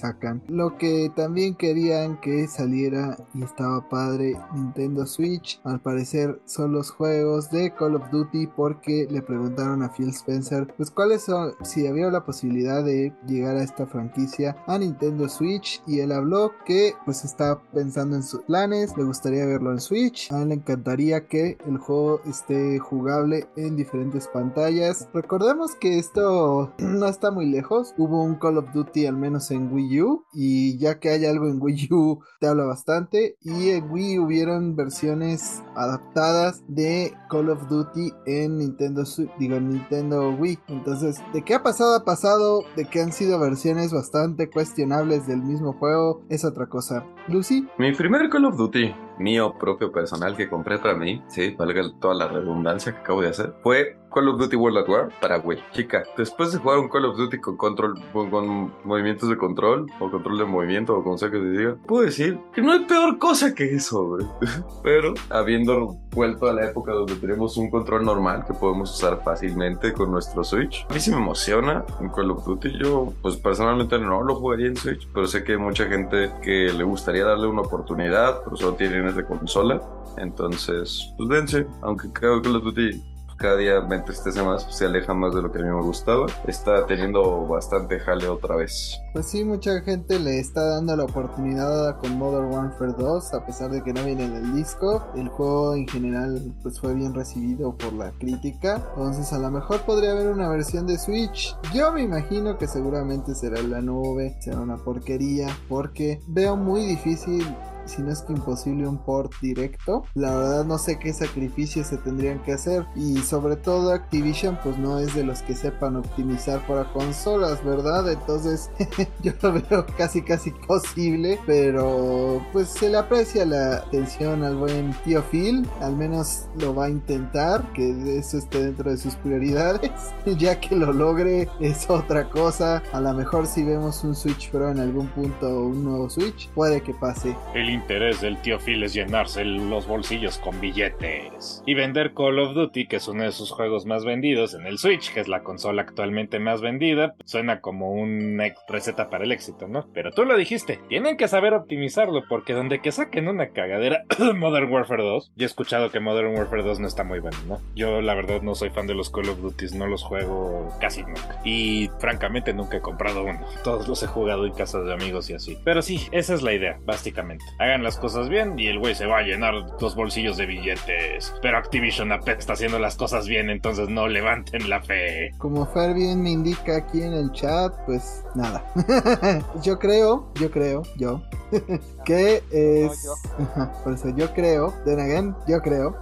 Lo que también querían que saliera y estaba padre Nintendo Switch, al parecer son los juegos de Call of Duty porque le preguntaron a Phil Spencer, pues cuáles son, si había la posibilidad de llegar a esta franquicia a Nintendo Switch. Y él habló que pues está pensando en sus planes, le gustaría verlo en Switch, a él le encantaría que el juego esté jugable en diferentes pantallas. Recordemos que esto *clears throat* no está muy lejos, hubo un Call of Duty al menos en Wii U y ya que hay algo en Wii U te habla bastante y en Wii hubieron versiones adaptadas de Call of Duty en Nintendo digo en Nintendo Wii entonces de qué ha pasado ha pasado de que han sido versiones bastante cuestionables del mismo juego es otra cosa. Lucy. Mi primer Call of Duty mío propio personal que compré para mí, sí, valga toda la redundancia que acabo de hacer, fue Call of Duty World at War para Wii. Chica, después de jugar un Call of Duty con control, con, movimientos de control, o control de movimiento, o como sea que se diga, puedo decir que no hay peor cosa que eso, güey. *laughs* Pero habiendo vuelto a la época donde tenemos un control normal que podemos usar fácilmente con nuestro Switch, a mí sí me emociona un Call of Duty. Yo, pues personalmente no lo jugaría en Switch, pero sé que hay mucha gente que le gustaría darle una oportunidad, pero solo tienen de consola. Entonces, pues dense, aunque creo que los Duty cada día me entristece más, se aleja más de lo que a mí me gustaba. Está teniendo bastante jale otra vez. Pues sí, mucha gente le está dando la oportunidad con Modern Warfare 2, a pesar de que no viene en el disco. El juego en general pues fue bien recibido por la crítica. Entonces a lo mejor podría haber una versión de Switch. Yo me imagino que seguramente será en la nube, será una porquería, porque veo muy difícil si no es que imposible un port directo. La verdad no sé qué sacrificios se tendrían que hacer y sobre todo Activision pues no es de los que sepan optimizar para consolas, ¿verdad? Entonces *laughs* yo lo veo casi casi posible, pero pues se le aprecia la atención al buen tío Phil, al menos lo va a intentar, que eso esté dentro de sus prioridades, *laughs* ya que lo logre es otra cosa, a lo mejor si vemos un Switch Pro en algún punto un nuevo Switch, puede que pase. El interés del tío Phil es llenarse los bolsillos con billetes y vender Call of Duty, que es uno de sus juegos más vendidos en el Switch, que es la consola actualmente más vendida, suena como una receta para el éxito, ¿no? Pero tú lo dijiste, tienen que saber optimizarlo porque donde que saquen una cagadera *coughs* Modern Warfare 2, yo he escuchado que Modern Warfare 2 no está muy bueno, ¿no? Yo la verdad no soy fan de los Call of Duty, no los juego casi nunca y francamente nunca he comprado uno. Todos los he jugado en casas de amigos y así. Pero sí, esa es la idea, básicamente hagan las cosas bien y el güey se va a llenar los bolsillos de billetes. Pero Activision apenas está haciendo las cosas bien, entonces no levanten la fe. Como Fer bien me indica aquí en el chat, pues nada. *laughs* yo creo, yo creo, yo, *laughs* que es... *laughs* Por eso yo creo, then again, yo creo,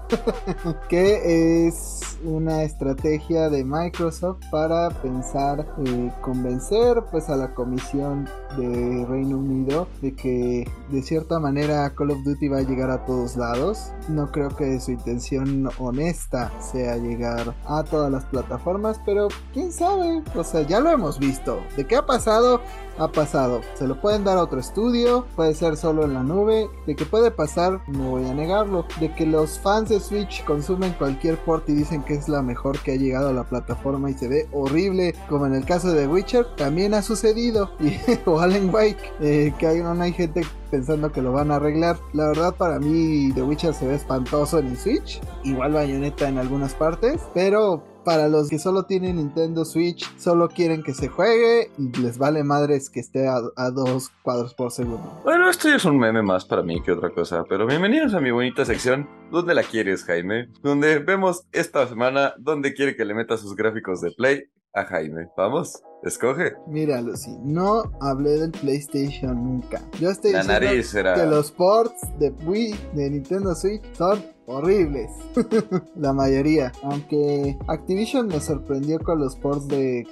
que es una estrategia de Microsoft para pensar eh, convencer pues a la comisión de Reino Unido de que de cierta manera manera Call of Duty va a llegar a todos lados. No creo que su intención honesta sea llegar a todas las plataformas, pero quién sabe, o sea, ya lo hemos visto. ¿De qué ha pasado? ha pasado. Se lo pueden dar a otro estudio, puede ser solo en la nube. De que puede pasar, no voy a negarlo. De que los fans de Switch consumen cualquier port y dicen que es la mejor que ha llegado a la plataforma y se ve horrible, como en el caso de Witcher, también ha sucedido. *laughs* Y, o Alan Wake, eh, que hay, no hay gente pensando que lo van a arreglar. La verdad, para mí, The Witcher se ve espantoso en el Switch. Igual Bayonetta en algunas partes, pero para los que solo tienen Nintendo Switch, solo quieren que se juegue y les vale madres que esté a, dos cuadros por segundo. Bueno, esto es un meme más para mí que otra cosa, pero bienvenidos a mi bonita sección. ¿Dónde la quieres, Jaime? Donde vemos esta semana dónde quiere que le meta sus gráficos de Play a Jaime. ¿Vamos? Escoge. Mira, Lucy, no hablé del PlayStation nunca. Yo estoy La diciendo nariz que los ports de Wii, de Nintendo Switch, son horribles. *laughs* la mayoría. Aunque Activision me sorprendió con los ports de,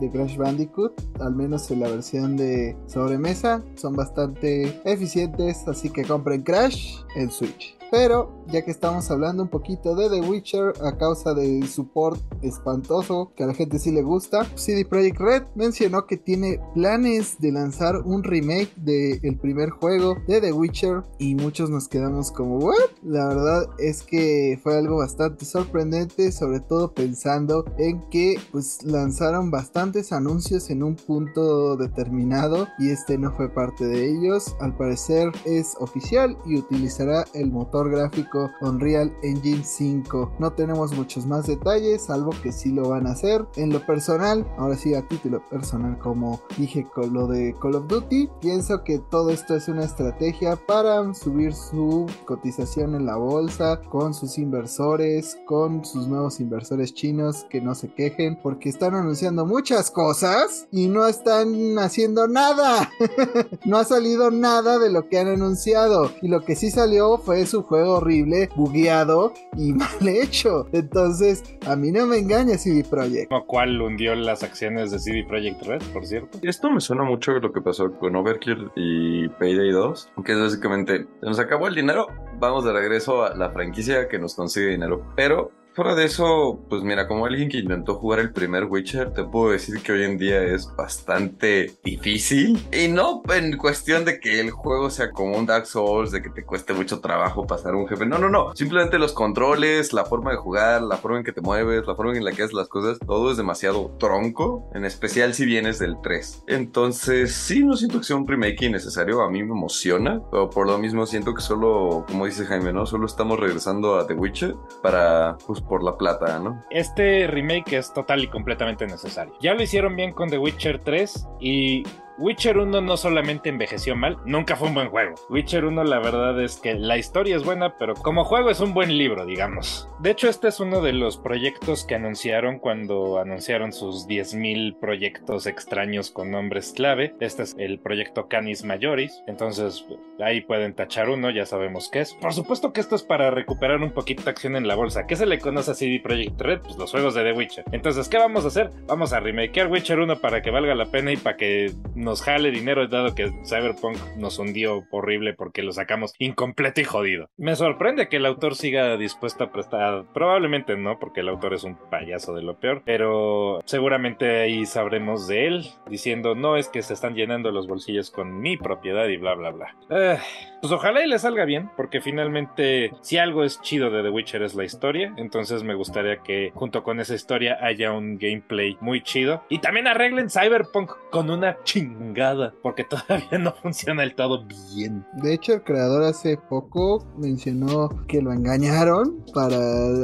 de Crash Bandicoot. Al menos en la versión de sobremesa. Son bastante eficientes. Así que compren Crash en Switch. Pero ya que estamos hablando un poquito de The Witcher a causa del support espantoso que a la gente sí le gusta, CD Projekt Red mencionó que tiene planes de lanzar un remake del primer juego de The Witcher y muchos nos quedamos como, ¿what? La verdad es que fue algo bastante sorprendente, sobre todo pensando en que pues lanzaron bastantes anuncios en un punto determinado y este no fue parte de ellos. Al parecer es oficial y utilizará el motor gráfico Unreal Engine 5. No tenemos muchos más detalles, salvo que sí lo van a hacer. En lo personal, ahora sí a título personal, como dije con lo de Call of Duty, pienso que todo esto es una estrategia para subir su cotización en la bolsa con sus inversores, con sus nuevos inversores chinos que no se quejen porque están anunciando muchas cosas y no están haciendo nada. *laughs* no ha salido nada de lo que han anunciado y lo que sí salió fue su juego horrible, bugueado y *laughs* mal hecho. Entonces, a mí no me engaña CD Projekt. Lo cual hundió las acciones de CD Projekt Red, por cierto. Esto me suena mucho a lo que pasó con Overkill y Payday 2, que es básicamente, se nos acabó el dinero, vamos de regreso a la franquicia que nos consigue dinero. Pero Fuera de eso, pues mira, como alguien que intentó jugar el primer Witcher, te puedo decir que hoy en día es bastante difícil. Y no en cuestión de que el juego sea como un Dark Souls, de que te cueste mucho trabajo pasar un jefe. No, no, no. Simplemente los controles, la forma de jugar, la forma en que te mueves, la forma en la que haces las cosas, todo es demasiado tronco. En especial si vienes del 3. Entonces, sí, no siento que sea un remake innecesario. A mí me emociona. Pero por lo mismo siento que solo, como dice Jaime, ¿no? Solo estamos regresando a The Witcher para pues, por la plata, ¿no? Este remake es total y completamente necesario. Ya lo hicieron bien con The Witcher 3 y Witcher 1 no solamente envejeció mal, nunca fue un buen juego. Witcher 1 la verdad es que la historia es buena, pero como juego es un buen libro, digamos. De hecho, este es uno de los proyectos que anunciaron cuando anunciaron sus 10.000 proyectos extraños con nombres clave. Este es el proyecto Canis Majoris, entonces ahí pueden tachar uno, ya sabemos qué es. Por supuesto que esto es para recuperar un poquito de acción en la bolsa. ¿Qué se le conoce a CD Projekt Red? Pues los juegos de The Witcher. Entonces, ¿qué vamos a hacer? Vamos a remakear Witcher 1 para que valga la pena y para que nos jale dinero, dado que Cyberpunk nos hundió horrible porque lo sacamos incompleto y jodido. Me sorprende que el autor siga dispuesto a prestar. Probablemente no, porque el autor es un payaso de lo peor, pero seguramente ahí sabremos de él diciendo: No, es que se están llenando los bolsillos con mi propiedad y bla, bla, bla. Eh, pues ojalá y le salga bien, porque finalmente, si algo es chido de The Witcher es la historia, entonces me gustaría que junto con esa historia haya un gameplay muy chido y también arreglen Cyberpunk con una ching porque *laughs* todavía no funciona del todo bien. De hecho, el creador hace poco mencionó que lo engañaron para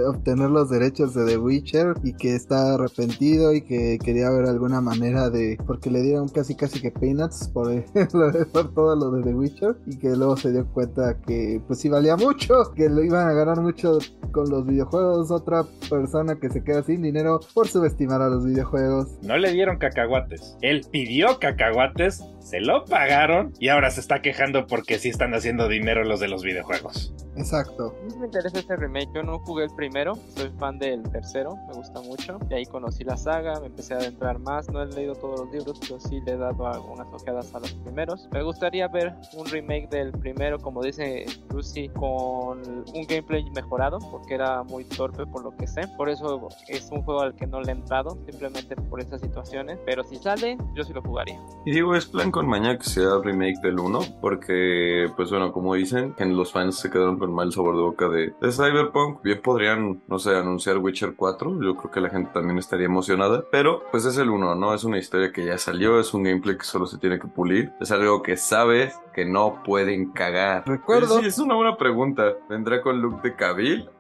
obtener los derechos de The Witcher y que está arrepentido y que quería ver alguna manera de. porque le dieron casi casi que peanuts por, *laughs* por todo lo de The Witcher y que luego se dio cuenta que pues sí valía mucho, que lo iban a ganar mucho con los videojuegos. Otra persona que se queda sin dinero por subestimar a los videojuegos. No le dieron cacahuates. Él pidió cacahuates se lo pagaron y ahora se está quejando porque sí están haciendo dinero los de los videojuegos. Exacto. me interesa este remake. Yo no jugué el primero, soy fan del tercero, me gusta mucho. Y ahí conocí la saga, me empecé a adentrar más. No he leído todos los libros, pero sí le he dado algunas ojeadas a los primeros. Me gustaría ver un remake del primero, como dice Lucy, con un gameplay mejorado, porque era muy torpe por lo que sé. Por eso es un juego al que no le he entrado, simplemente por esas situaciones. Pero si sale, yo sí lo jugaría. Y digo, es plan con maña que sea remake del 1, porque, pues bueno, como dicen, en los fans se quedaron con mal sabor de boca de, Cyberpunk. Bien podrían, no sé, anunciar Witcher 4. Yo creo que la gente también estaría emocionada. Pero, pues es el 1, ¿no? Es una historia que ya salió, es un gameplay que solo se tiene que pulir. Es algo que sabes que no pueden cagar. Recuerdo. Sí, es una buena pregunta. ¿Vendrá con look de Kabil?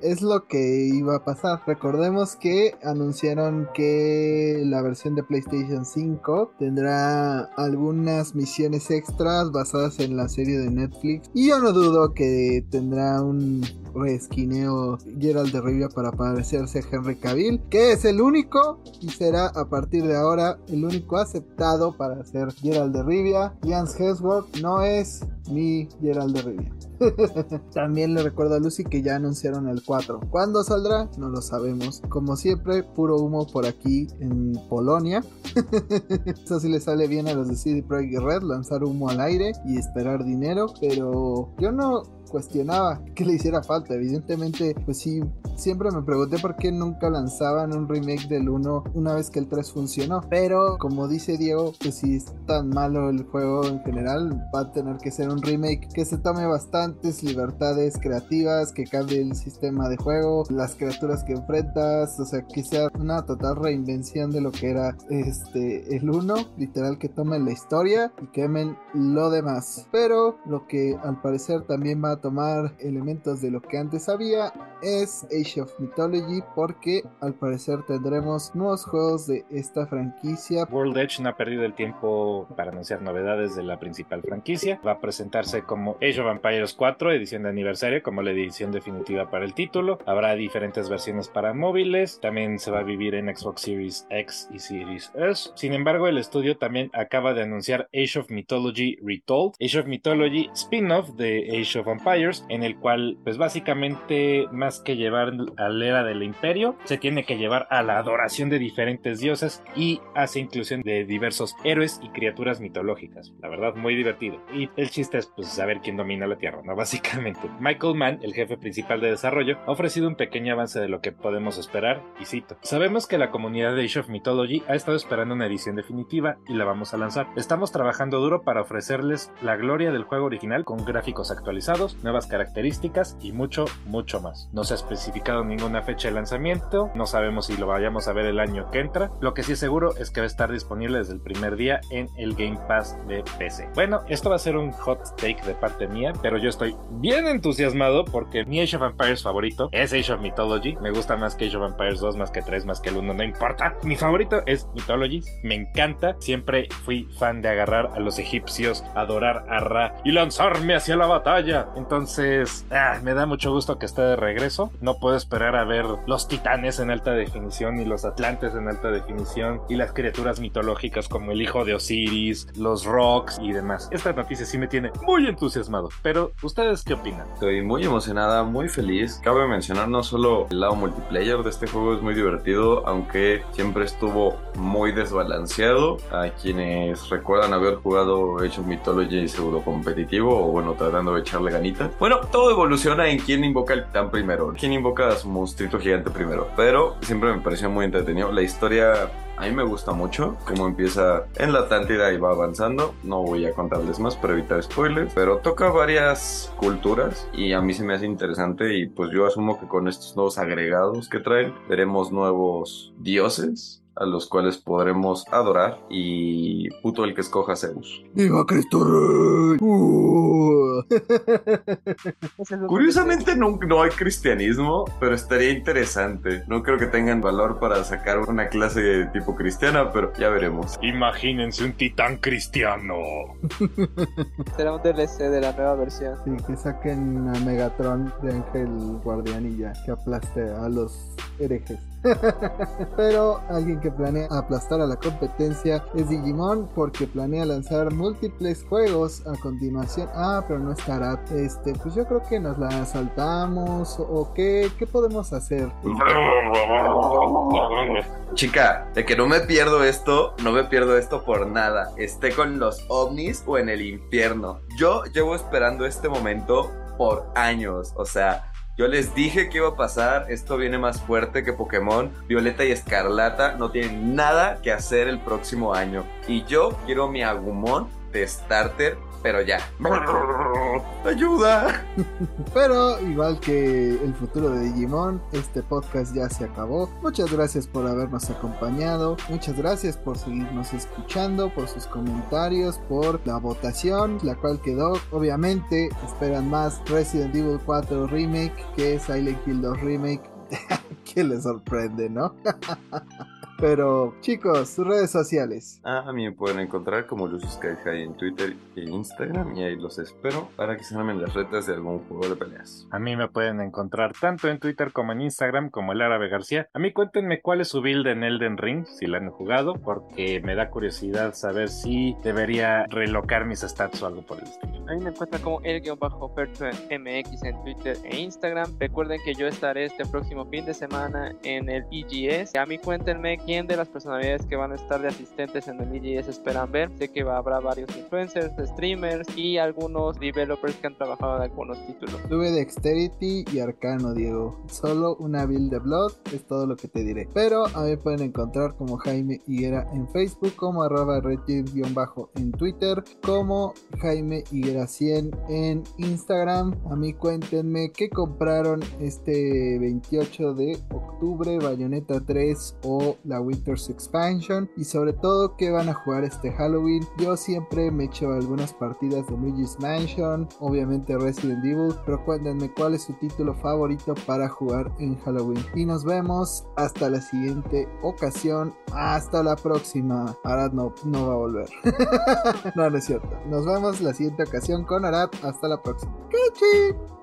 Es lo que iba a pasar. Recordemos que anunciaron que la versión de PlayStation 5 tendrá algunas misiones extras basadas en la serie de Netflix. Y yo no dudo que tendrá un reesquineo Gerald de Rivia para parecerse a Henry Cavill, que es el único y será a partir de ahora el único aceptado para ser Gerald de Rivia. Jans Hemsworth no es mi Gerald de Rivia. *laughs* También le recuerdo a Lucy que ya anunciaron el 4. ¿Cuándo saldrá? No lo sabemos. Como siempre, puro humo por aquí en Polonia. *laughs* Eso sí le sale bien a los de CD Projekt Red, lanzar humo al aire y esperar dinero. Pero yo no cuestionaba que le hiciera falta. Evidentemente, pues sí, siempre me pregunté por qué nunca lanzaban un remake del 1 una vez que el 3 funcionó. Pero como dice Diego, pues si es tan malo el juego en general, va a tener que ser un remake que se tome bastantes libertades creativas, que cambie el sistema de juego, las criaturas que enfrentas, o sea, que sea una total reinvención de lo que era este el 1, literal que tomen la historia y quemen lo demás. Pero lo que al parecer también va a tomar elementos de lo que antes había es Age of Mythology porque al parecer tendremos nuevos juegos de esta franquicia. World Edge no ha perdido el tiempo para anunciar novedades de la principal franquicia. Va a presentarse como Age of Empires 4, edición de aniversario, como la edición definitiva para el título. Habrá diferentes versiones para móviles. También se va a vivir en Xbox Series X y Series S. Sin embargo, el estudio también acaba de anunciar Age of Mythology Retold, Age of Mythology spin-off de Age of Empires, en el cual, pues básicamente, más que llevar a la era del imperio, se tiene que llevar a la adoración de diferentes dioses y hace inclusión de diversos héroes y criaturas mitológicas. La verdad, muy divertido. Y el chiste es, pues, saber quién domina la Tierra, ¿no? *laughs* Básicamente. Michael Mann, el jefe principal de desarrollo, ha ofrecido un pequeño avance de lo que podemos esperar, y cito. Sabemos que la comunidad de Age of Mythology ha estado esperando una edición definitiva y la vamos a lanzar. Estamos trabajando duro para ofrecerles la gloria del juego original con gráficos actualizados, nuevas características y mucho, mucho más. No se ha especificado ninguna fecha de lanzamiento, no sabemos si lo vayamos a ver el año que entra. Lo que sí es seguro es que va a estar disponible desde el primer día en el Game Pass de PC. Bueno, esto va a ser un hot take de parte mía, pero yo estoy bien entusiasmado porque mi Age of Empires favorito es Age of Mythology. Me gusta más que Age of Empires 2, más que 3, más que el 1, no importa. Mi favorito es Mythology, me encanta. Siempre fui fan de agarrar a los egipcios, adorar a Ra y lanzarme hacia la batalla. Entonces, ah, me da mucho gusto que esté de regreso. No puedo esperar a ver los titanes en alta definición y los atlantes en alta definición y las criaturas mitológicas como el hijo de Osiris, los rocks y demás. Esta noticia sí me tiene muy entusiasmado. Pero, ¿ustedes qué opinan? Estoy muy emocionada, muy feliz. Cabe mencionar no solo el lado multiplayer de este juego es muy divertido, aunque siempre estuvo muy desbalanceado. A quienes recuerdan haber jugado Age of Mythology pseudo competitivo o bueno, tratando de echarle ganitas. Bueno, todo evoluciona en quién invoca el titán primero, quién invoca a su monstruito gigante primero. Pero siempre me pareció muy entretenido. La historia a mí me gusta mucho cómo empieza en la Atlántida y va avanzando. No voy a contarles más para evitar spoilers, pero toca varias culturas y a mí se me hace interesante y pues yo asumo que con estos nuevos agregados que traen veremos nuevos dioses a los cuales podremos adorar y puto el que escoja Zeus. ¡Viva Cristo Rey! Uh. *laughs* Curiosamente no, no hay cristianismo, pero estaría interesante. No creo que tengan valor para sacar una clase de tipo cristiana, pero ya veremos. Imagínense un titán cristiano. *laughs* Será un DLC de la nueva versión. Sí, que saquen a Megatron de Ángel Guardián y ya, que aplaste a los herejes. *laughs* Pero alguien que planea aplastar a la competencia es Digimon porque planea lanzar múltiples juegos a continuación. Ah, pero no estará. Este, pues yo creo que nos la saltamos o qué, qué podemos hacer. Chica, de que no me pierdo esto, no me pierdo esto por nada. Esté con los ovnis o en el infierno. Yo llevo esperando este momento por años. O sea, yo les dije que iba a pasar, esto viene más fuerte que Pokémon. Violeta y Escarlata no tienen nada que hacer el próximo año. Y yo quiero mi Agumon de starter, pero ya. *laughs* ¡Ayuda! Pero igual que el futuro de Digimon, este podcast ya se acabó. Muchas gracias por habernos acompañado. Muchas gracias por seguirnos escuchando, por sus comentarios, por la votación, la cual quedó. Obviamente esperan más Resident Evil 4 Remake que Silent Hill 2 Remake. *laughs* que les sorprende, ¿no? *laughs* Pero chicos, sus redes sociales. Ah, a mí me pueden encontrar como Lucius Sky High en Twitter e Instagram y ahí los espero para que se armen las retas de algún juego de peleas. A mí me pueden encontrar tanto en Twitter como en Instagram como el Árabe García. A mí cuéntenme cuál es su build en Elden Ring, si la han jugado, porque me da curiosidad saber si debería relocar mis stats o algo por el estilo. A mí me encuentran como el-percho-mx en Twitter e Instagram. Recuerden que yo estaré este próximo fin de semana en el EGS. A mí cuéntenme quién de las personalidades que van a estar de asistentes en el EGS esperan ver. Sé que habrá varios influencers, streamers y algunos developers que han trabajado en algunos títulos. Tuve Dexterity y Arcano, Diego. Solo una build de Blood es todo lo que te diré. Pero a mí pueden encontrar como Jaime Higuera en Facebook, como arroba bajo en Twitter, como Jaime Higuera 100 en Instagram. A mí cuéntenme qué compraron este 28 de octubre, Bayonetta 3 o la Winter's Expansion. Y sobre todo qué van a jugar este Halloween. Yo siempre me echo algunas partidas de Luigi's Mansion, obviamente Resident Evil, pero cuéntenme cuál es su título favorito para jugar en Halloween. Y nos vemos hasta la siguiente ocasión. Hasta la próxima. Arad no, no va a volver. *laughs* no, no es cierto. Nos vemos la siguiente ocasión con Arad. Hasta la próxima. ¡Cachi!